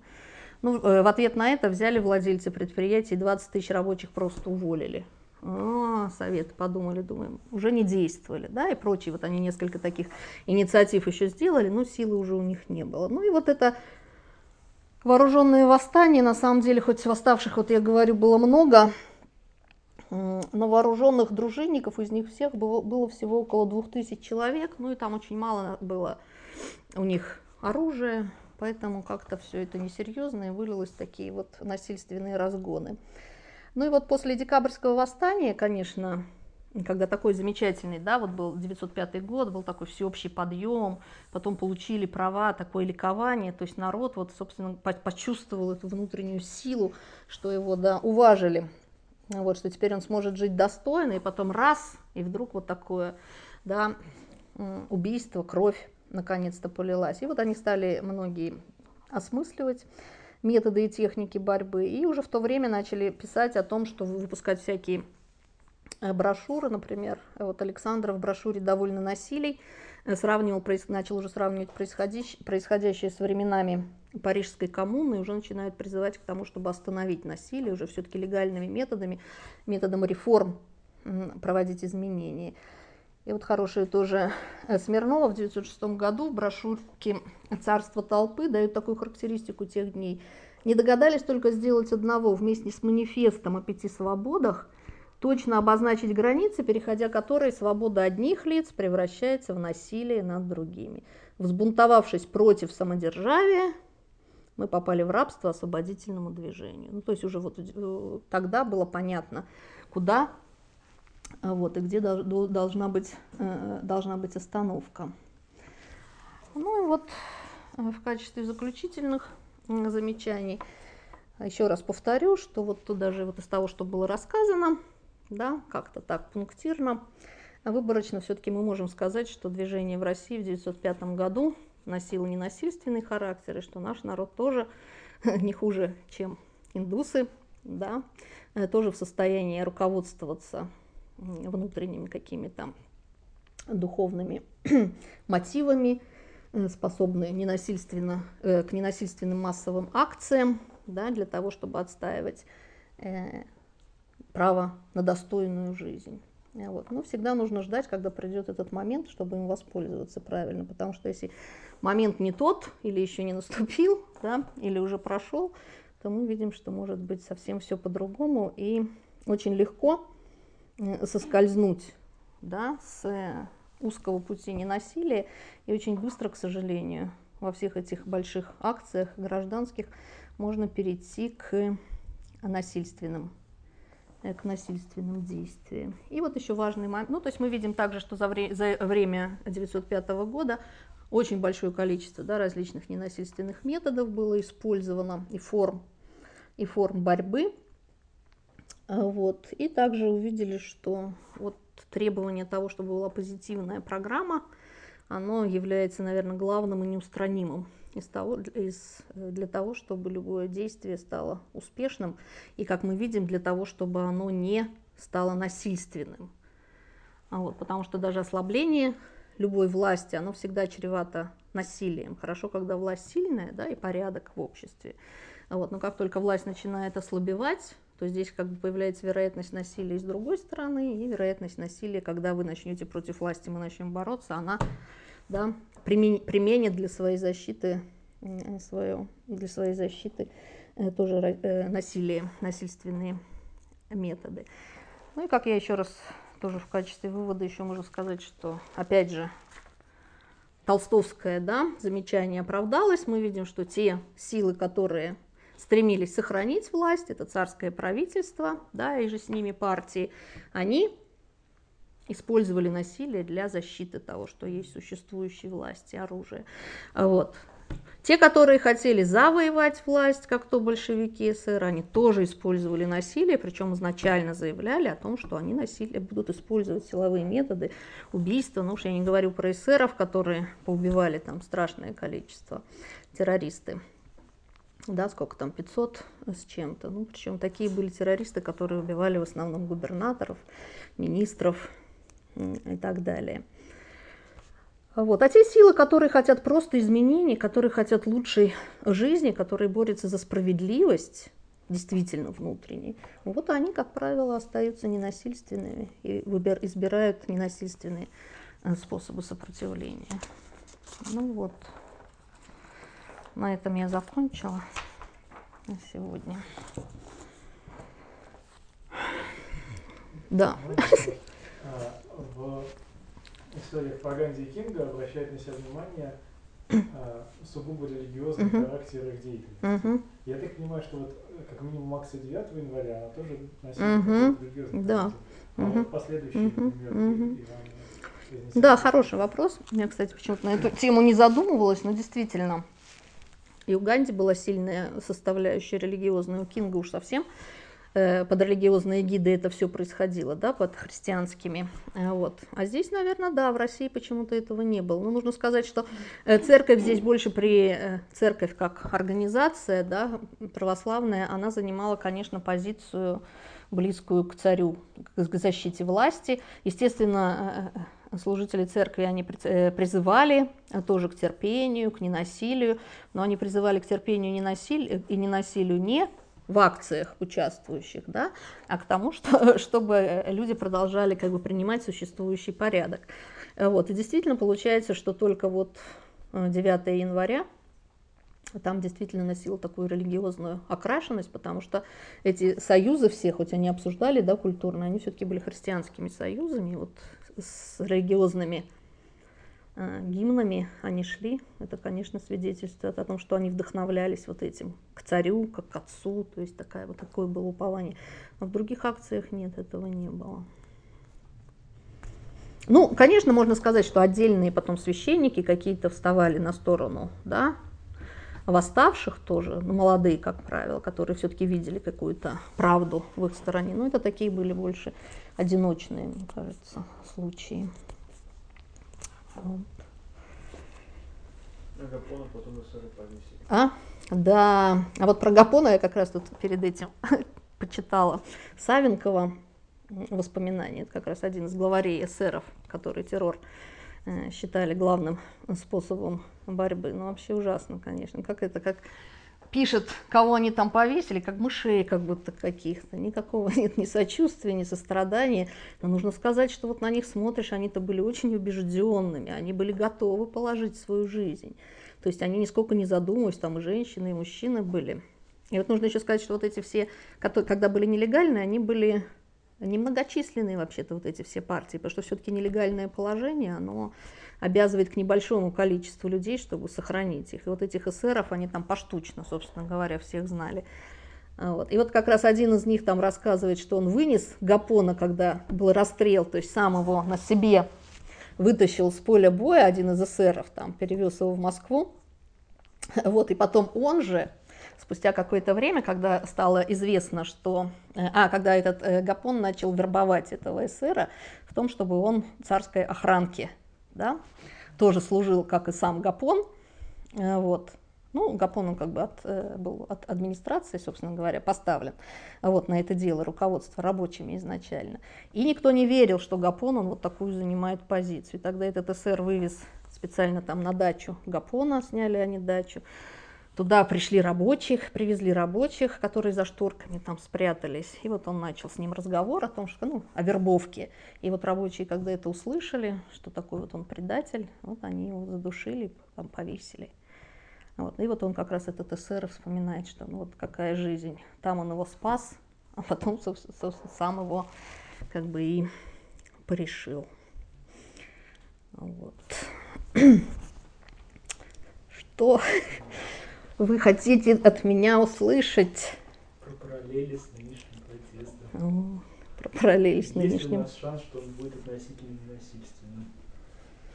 Ну, в ответ на это взяли владельцы предприятий 20 тысяч рабочих просто уволили. А, советы подумали, думаем, уже не действовали, да, и прочие. Вот они несколько таких инициатив еще сделали, но силы уже у них не было. Ну и вот это вооруженное восстание, на самом деле, хоть восставших, вот я говорю, было много, но вооруженных дружинников из них всех было, было всего около двух тысяч человек, ну и там очень мало было у них оружия, поэтому как-то все это несерьезно и вылилось в такие вот насильственные разгоны. Ну и вот после декабрьского восстания, конечно, когда такой замечательный, да, вот был 905 год, был такой всеобщий подъем, потом получили права, такое ликование, то есть народ вот, собственно, почувствовал эту внутреннюю силу, что его, да, уважили, вот, что теперь он сможет жить достойно, и потом раз, и вдруг вот такое, да, убийство, кровь наконец-то полилась. И вот они стали многие осмысливать методы и техники борьбы. И уже в то время начали писать о том, что выпускать всякие э, брошюры, например, вот Александр в брошюре «Довольно насилий» сравнивал, начал уже сравнивать происходящее, происходящее с временами Парижской коммуны и уже начинает призывать к тому, чтобы остановить насилие, уже все-таки легальными методами, методом реформ проводить изменения. И вот хорошие тоже э, Смирнова в 1906 году в брошюрке «Царство толпы» дают такую характеристику тех дней. Не догадались только сделать одного вместе с манифестом о пяти свободах, точно обозначить границы, переходя которые свобода одних лиц превращается в насилие над другими. Взбунтовавшись против самодержавия, мы попали в рабство освободительному движению. Ну, то есть уже вот э, тогда было понятно, куда а вот, и где должна быть, э, должна быть остановка. Ну и вот э, в качестве заключительных замечаний еще раз повторю, что вот тут даже вот из того, что было рассказано, да, как-то так пунктирно, выборочно все-таки мы можем сказать, что движение в России в 1905 году носило ненасильственный характер, и что наш народ тоже не хуже, чем индусы, да, э, тоже в состоянии руководствоваться внутренними какими-то духовными мотивами, э, способны ненасильственно, э, к ненасильственным массовым акциям, да, для того, чтобы отстаивать право на достойную жизнь. Вот. Но всегда нужно ждать, когда придет этот момент, чтобы им воспользоваться правильно, потому что если момент не тот, или еще не наступил, да, или уже прошел, то мы видим, что может быть совсем все по-другому, и очень легко соскользнуть да, с узкого пути ненасилия. И очень быстро, к сожалению, во всех этих больших акциях гражданских можно перейти к насильственным э, к насильственным действиям. И вот еще важный момент, ну то есть мы видим также, что за, вре за время 1905 года очень большое количество да, различных ненасильственных методов было использовано и форм, и форм борьбы. А вот. И также увидели, что вот требование того, чтобы была позитивная программа, оно является, наверное, главным и неустранимым из того, из, для того, чтобы любое действие стало успешным, и, как мы видим, для того, чтобы оно не стало насильственным. А вот, потому что даже ослабление любой власти, оно всегда чревато насилием. Хорошо, когда власть сильная, да, и порядок в обществе. Вот, но как только власть начинает ослабевать, то здесь как бы появляется вероятность насилия с другой стороны, и вероятность насилия, когда вы начнете против власти, мы начнем бороться, она да, применит для своей защиты свое, для своей защиты э, тоже э, насилие, насильственные методы. Ну и как я еще раз тоже в качестве вывода еще можно сказать, что опять же толстовское да, замечание оправдалось. Мы видим, что те силы, которые стремились сохранить власть, это царское правительство, да, и же с ними партии, они использовали насилие для защиты того, что есть существующей власти, оружие. Вот. Те, которые хотели завоевать власть, как то большевики СССР, они тоже использовали насилие, причем изначально заявляли о том, что они насилие будут использовать силовые методы, убийства. Ну уж я не говорю про эсеров, которые поубивали там страшное количество террористы. Да, сколько там, 500 с чем-то. Ну, причем такие были террористы, которые убивали в основном губернаторов, министров, и так далее. Вот. А те силы, которые хотят просто изменений, которые хотят лучшей жизни, которые борются за справедливость, действительно внутренней, вот они, как правило, остаются ненасильственными и выбир, избирают ненасильственные э, способы сопротивления. Ну вот, на этом я закончила на сегодня. Да в историях по Ганди и Кинга обращает на себя внимание а, сугубо религиозный uh-huh. характер их деятельности. Uh-huh. Я так понимаю, что вот как минимум акция 9 января, она тоже носит uh-huh. религиозный да. характер. А uh-huh. вот последующие, uh-huh. например, uh-huh. Иван, да, хороший вопрос. Я, кстати, почему-то на эту тему не задумывалась, но действительно, и у Ганди была сильная составляющая религиозная, у Кинга уж совсем. Э, под религиозные гиды это все происходило, да, под христианскими. Э, вот. А здесь, наверное, да, в России почему-то этого не было. Но нужно сказать, что э, церковь здесь больше при... Церковь как организация, да, православная, она занимала, конечно, позицию близкую к царю, к защите власти. Естественно, служители церкви, они призывали тоже к терпению, к ненасилию, но они призывали к терпению и ненасилию не в акциях участвующих, да, а к тому, что, чтобы люди продолжали как бы принимать существующий порядок. Вот. И действительно получается, что только вот 9 э, января там действительно носило такую религиозную окрашенность, потому что эти союзы все, хоть они обсуждали, да, культурно, они все-таки были христианскими союзами, вот с религиозными Э, гимнами они шли, это, конечно, свидетельствует о том, что они вдохновлялись вот этим к царю, как к отцу, то есть такая, вот такое было упование. Но в других акциях нет, этого не было. Ну, конечно, можно сказать, что отдельные потом священники какие-то вставали на сторону, да, восставших тоже, ну, молодые, как правило, которые все-таки видели какую-то правду в их стороне. Но это такие были больше одиночные, мне кажется, случаи. Повесили. А? Да. А вот про Гапона я как раз тут перед этим почитала Савенкова воспоминания. Это как раз один из главарей эсеров, который террор э, считали главным способом борьбы. Ну, вообще ужасно, конечно. Как это, как пишет, кого они там повесили, как мышей как будто каких-то. Никакого нет ни сочувствия, ни сострадания. Но нужно сказать, что вот на них смотришь, они-то были очень убежденными, они были готовы положить свою жизнь. То есть они нисколько не задумывались, там и женщины, и мужчины были. И вот нужно еще сказать, что вот эти все, которые, когда были нелегальные, они были немногочисленные вообще-то вот эти все партии, потому что все-таки нелегальное положение, оно обязывает к небольшому количеству людей, чтобы сохранить их. И вот этих эсеров, они там поштучно, собственно говоря, всех знали. Вот. И вот как раз один из них там рассказывает, что он вынес Гапона, когда был расстрел, то есть сам его на себе вытащил с поля боя, один из эсеров там перевез его в Москву. Вот, и потом он же, спустя какое-то время, когда стало известно, что... Э, а, когда этот э, Гапон начал вербовать этого эсера в том, чтобы он царской охранке, да, тоже служил, как и сам Гапон, э, вот, ну, Гапон он как бы от, э, был от администрации, собственно говоря, поставлен вот, на это дело, руководство рабочими изначально. И никто не верил, что Гапон он вот такую занимает позицию. И тогда этот СССР вывез специально там на дачу Гапона, сняли они дачу. Туда пришли рабочих, привезли рабочих, которые за шторками там спрятались. И вот он начал с ним разговор о том, что, ну, о вербовке. И вот рабочие, когда это услышали, что такой вот он предатель, вот они его задушили, там повесили. Вот. И вот он как раз этот эсер вспоминает, что ну вот какая жизнь. Там он его спас, а потом, собственно, сам его как бы и порешил. Вот. Что вы хотите от меня услышать? Про параллели с нынешним протестом. Про параллели с нынешним. Есть ли у нас шанс, что он будет относительно насильственным?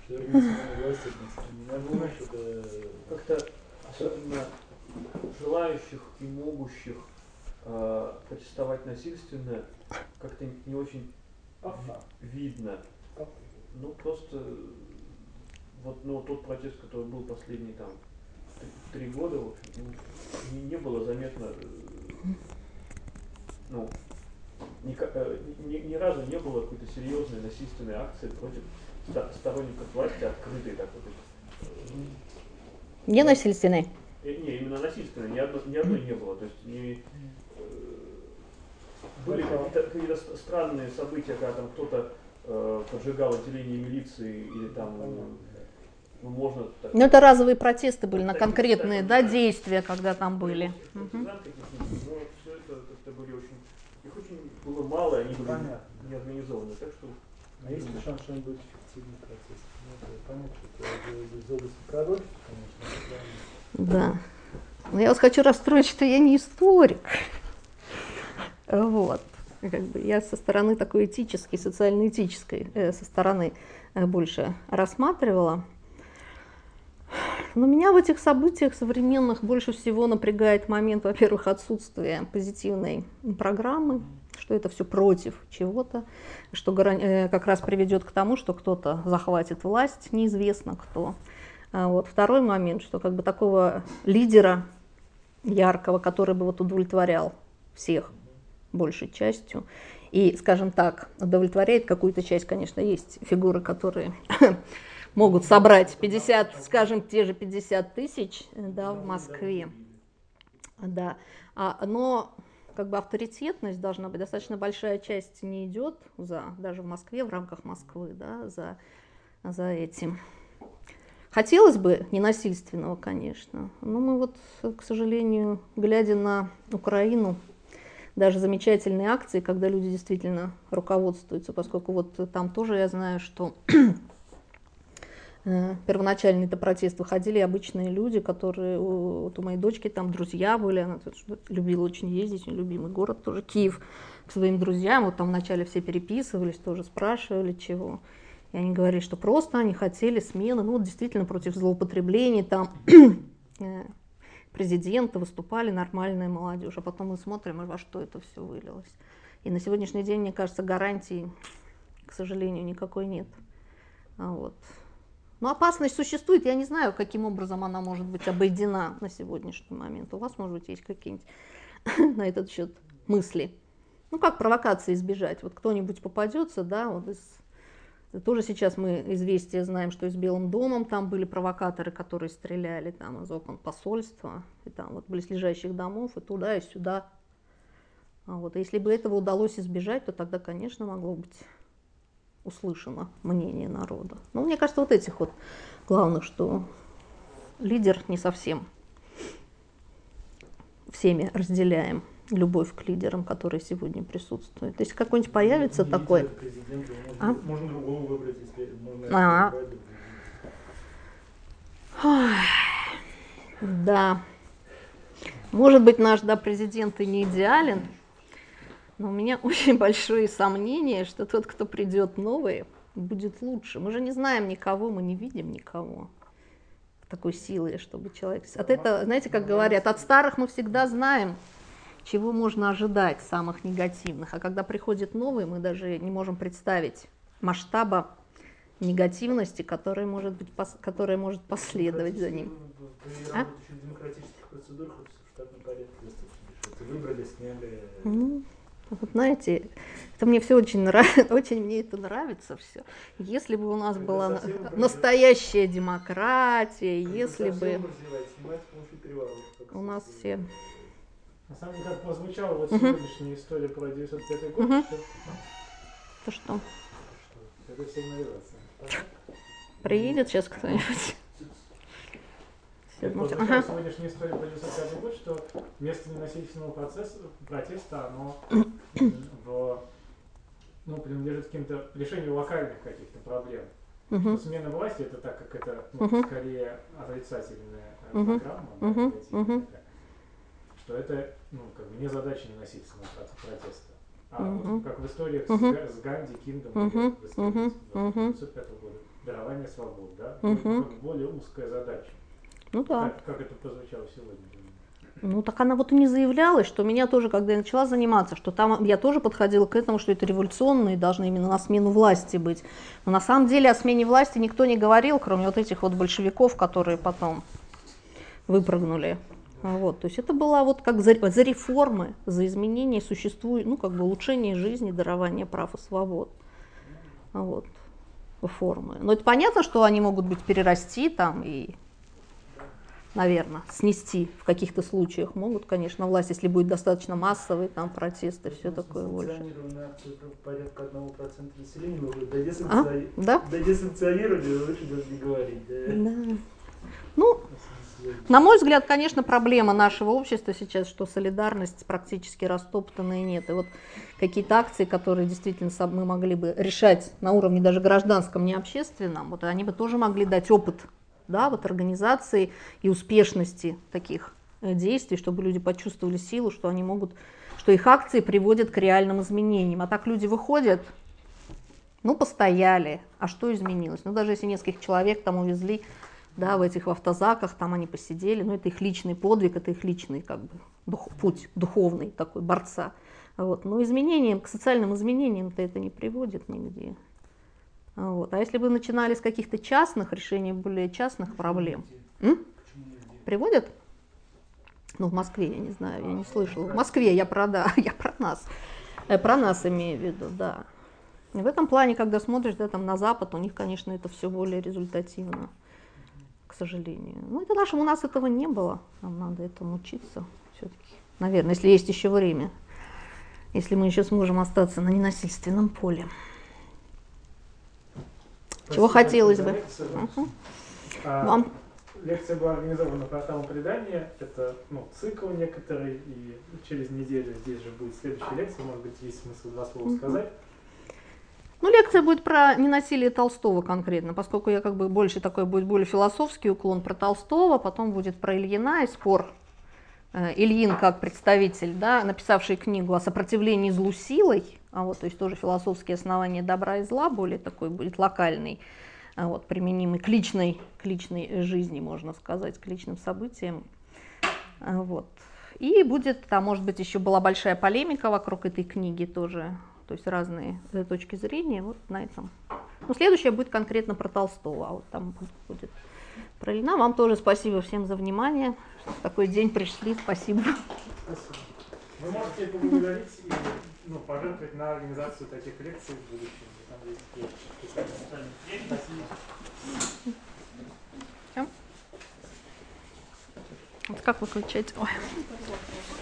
Что вернется на власть относительно? Я думаю, что это как-то особенно желающих и могущих э, протестовать насильственно, как-то не очень видно. Ну, просто вот ну, тот протест, который был последний там три года, в общем, не, не было заметно, э, ну, ни, э, ни, ни разу не было какой-то серьезной насильственной акции против сторонников власти, открытой так вот. Не насильственной? Э, не, именно насильственной, ни, одно, ни одной не было. То есть не, э, были какие-то, какие странные события, когда там кто-то э, поджигал отделение милиции или там ну, можно... Так, ну, это разовые протесты были на конкретные да, действия, когда там были. Угу. Но все это как-то были очень... Их очень было мало, они были Понятно. не организованы. Так что... А есть ли шанс, что они будут эффективный протест? Ну, понятно, что это из области пророчества, конечно, да. Но я вас хочу расстроить, что я не историк. Вот. Как бы я со стороны такой этической, социально-этической, э, со стороны э, больше рассматривала. Но меня в этих событиях современных больше всего напрягает момент, во-первых, отсутствия позитивной программы, что это все против чего-то, что э, как раз приведет к тому, что кто-то захватит власть, неизвестно кто. А вот. Второй момент, что как бы такого лидера яркого, который бы вот удовлетворял всех большей частью, и, скажем так, удовлетворяет какую-то часть, конечно, есть фигуры, которые могут собрать 50, скажем, те же 50 тысяч да, в Москве. Да. А, но как бы авторитетность должна быть, достаточно большая часть не идет за, даже в Москве, в рамках Москвы, да, за, за этим. Хотелось бы ненасильственного, конечно, но мы вот, к сожалению, глядя на Украину, даже замечательные акции, когда люди действительно руководствуются, поскольку вот там тоже я знаю, что э, первоначальный это протест выходили обычные люди, которые, вот у моей дочки там друзья были, она любила очень ездить, любимый город тоже, Киев, к своим друзьям, вот там вначале все переписывались, тоже спрашивали чего. И они говорили, что просто они хотели смены, ну, действительно, против злоупотреблений, там э, президента выступали нормальная молодежь. А потом мы смотрим, во что это все вылилось. И на сегодняшний день, мне кажется, гарантии, к сожалению, никакой нет. А вот. Но опасность существует. Я не знаю, каким образом она может быть обойдена на сегодняшний момент. У вас, может быть, есть какие-нибудь на этот счет мысли. Ну, как провокации избежать? Вот кто-нибудь попадется, да, вот из тоже сейчас мы известия знаем, что и с Белым домом там были провокаторы, которые стреляли там из окон посольства, и там вот близлежащих домов, и туда, и сюда. А вот, если бы этого удалось избежать, то тогда, конечно, могло быть услышано мнение народа. Но мне кажется, вот этих вот главных, что лидер не совсем всеми разделяем любовь к лидерам, которые сегодня присутствуют. Если какой-нибудь появится не такой... А? Можно другого выбрать, если можно... А -а. Да. Может быть, наш да, президент и не идеален, но у меня очень большое сомнение, что тот, кто придет новый, будет лучше. Мы же не знаем никого, мы не видим никого такой силы, чтобы человек... От этого, знаете, как говорят, от старых мы всегда знаем, чего можно ожидать, самых негативных. А когда приходит новый, мы даже не можем представить масштаба негативности, которая может, быть, которая может последовать за ним. А? демократических процедурах в штатном порядке достаточно Выбрали, сняли... Ну, вот знаете, это мне все очень нравится, очень мне это нравится все. Если бы у нас это была настоящая демократия, это если бы у нас все. На самом деле, как прозвучала вот угу. сегодняшняя история про 905 год, угу. что... То что? Это сигнализация. Приедет сейчас кто-нибудь. Вот ага. сегодняшняя история про 95 год, что вместо ненасильственного процесса, протеста, оно в, ну, принадлежит каким-то решению локальных каких-то проблем. Uh-huh. Что смена власти это так как это ну, uh-huh. скорее отрицательная uh-huh. программа, uh-huh. Uh-huh. что это ну, как бы не задача ненасильственного протеста. А uh-huh. вот как в историях uh-huh. с, с Ганди, Кингом, uh-huh. в истории uh-huh. 1905 года, дарование свобод, да, как более узкая задача. Ну да. Как, как это прозвучало сегодня? Ну так она вот и не заявлялась, что меня тоже, когда я начала заниматься, что там я тоже подходила к этому, что это революционные должны именно на смену власти быть. Но на самом деле о смене власти никто не говорил, кроме вот этих вот большевиков, которые потом выпрыгнули. Вот, то есть это было вот как за, за реформы, за изменение существует, ну как бы улучшение жизни, дарование прав и свобод. Вот, формы. Но это понятно, что они могут быть перерасти там и наверное, снести в каких-то случаях могут, конечно, власть, если будет достаточно массовый там протесты, все такое больше. порядка одного процента населения уже додесанкционировали, а? да? додесанкционировали, лучше даже не говорить. Да. да. Ну, на мой взгляд, конечно, проблема нашего общества сейчас, что солидарность практически растоптана и нет. И вот какие-то акции, которые действительно мы могли бы решать на уровне даже гражданском, не общественном, вот они бы тоже могли дать опыт да, вот организации и успешности таких э, действий, чтобы люди почувствовали силу, что они могут, что их акции приводят к реальным изменениям. А так люди выходят, ну, постояли, а что изменилось? Ну, даже если нескольких человек там увезли, да, в этих в автозаках, там они посидели, ну, это их личный подвиг, это их личный, как бы, дух, путь духовный такой, борца. Вот. Но изменениям, к социальным изменениям-то это не приводит нигде. Вот. А если бы начинали с каких-то частных решений, более частных проблем, М? приводят? Ну, в Москве, я не знаю, я не слышала. В Москве я про, да, я про нас. Э, про нас имею в виду, да. И в этом плане, когда смотришь да, там, на Запад, у них, конечно, это все более результативно, к сожалению. Ну, это нашим, у нас этого не было. Нам надо этому учиться все-таки. Наверное, если есть еще время. Если мы еще сможем остаться на ненасильственном поле. Чего хотелось бы. Угу. А, Вам. Лекция была организована порталом предания. Это ну, цикл некоторый, и через неделю здесь же будет следующая лекция. Может быть, есть смысл два слова угу. сказать. Ну, лекция будет про ненасилие Толстого конкретно, поскольку я как бы больше такой будет более философский уклон про Толстого, потом будет про Ильина и спор Э, Ильин как представитель, да, написавший книгу о сопротивлении злу силой, а вот, то есть тоже философские основания добра и зла, более такой будет локальный, а вот, применимый к личной, к личной жизни, можно сказать, к личным событиям. А вот. И будет, там, может быть, еще была большая полемика вокруг этой книги тоже, то есть разные э, точки зрения, вот на этом. Ну, следующее будет конкретно про Толстого, а вот там будет про Ильина. Вам тоже спасибо всем за внимание в такой день пришли. Спасибо. Спасибо. Вы можете поблагодарить и ну, пожертвовать на организацию таких лекций в будущем. Там есть Чем? Вот как выключать? Ой.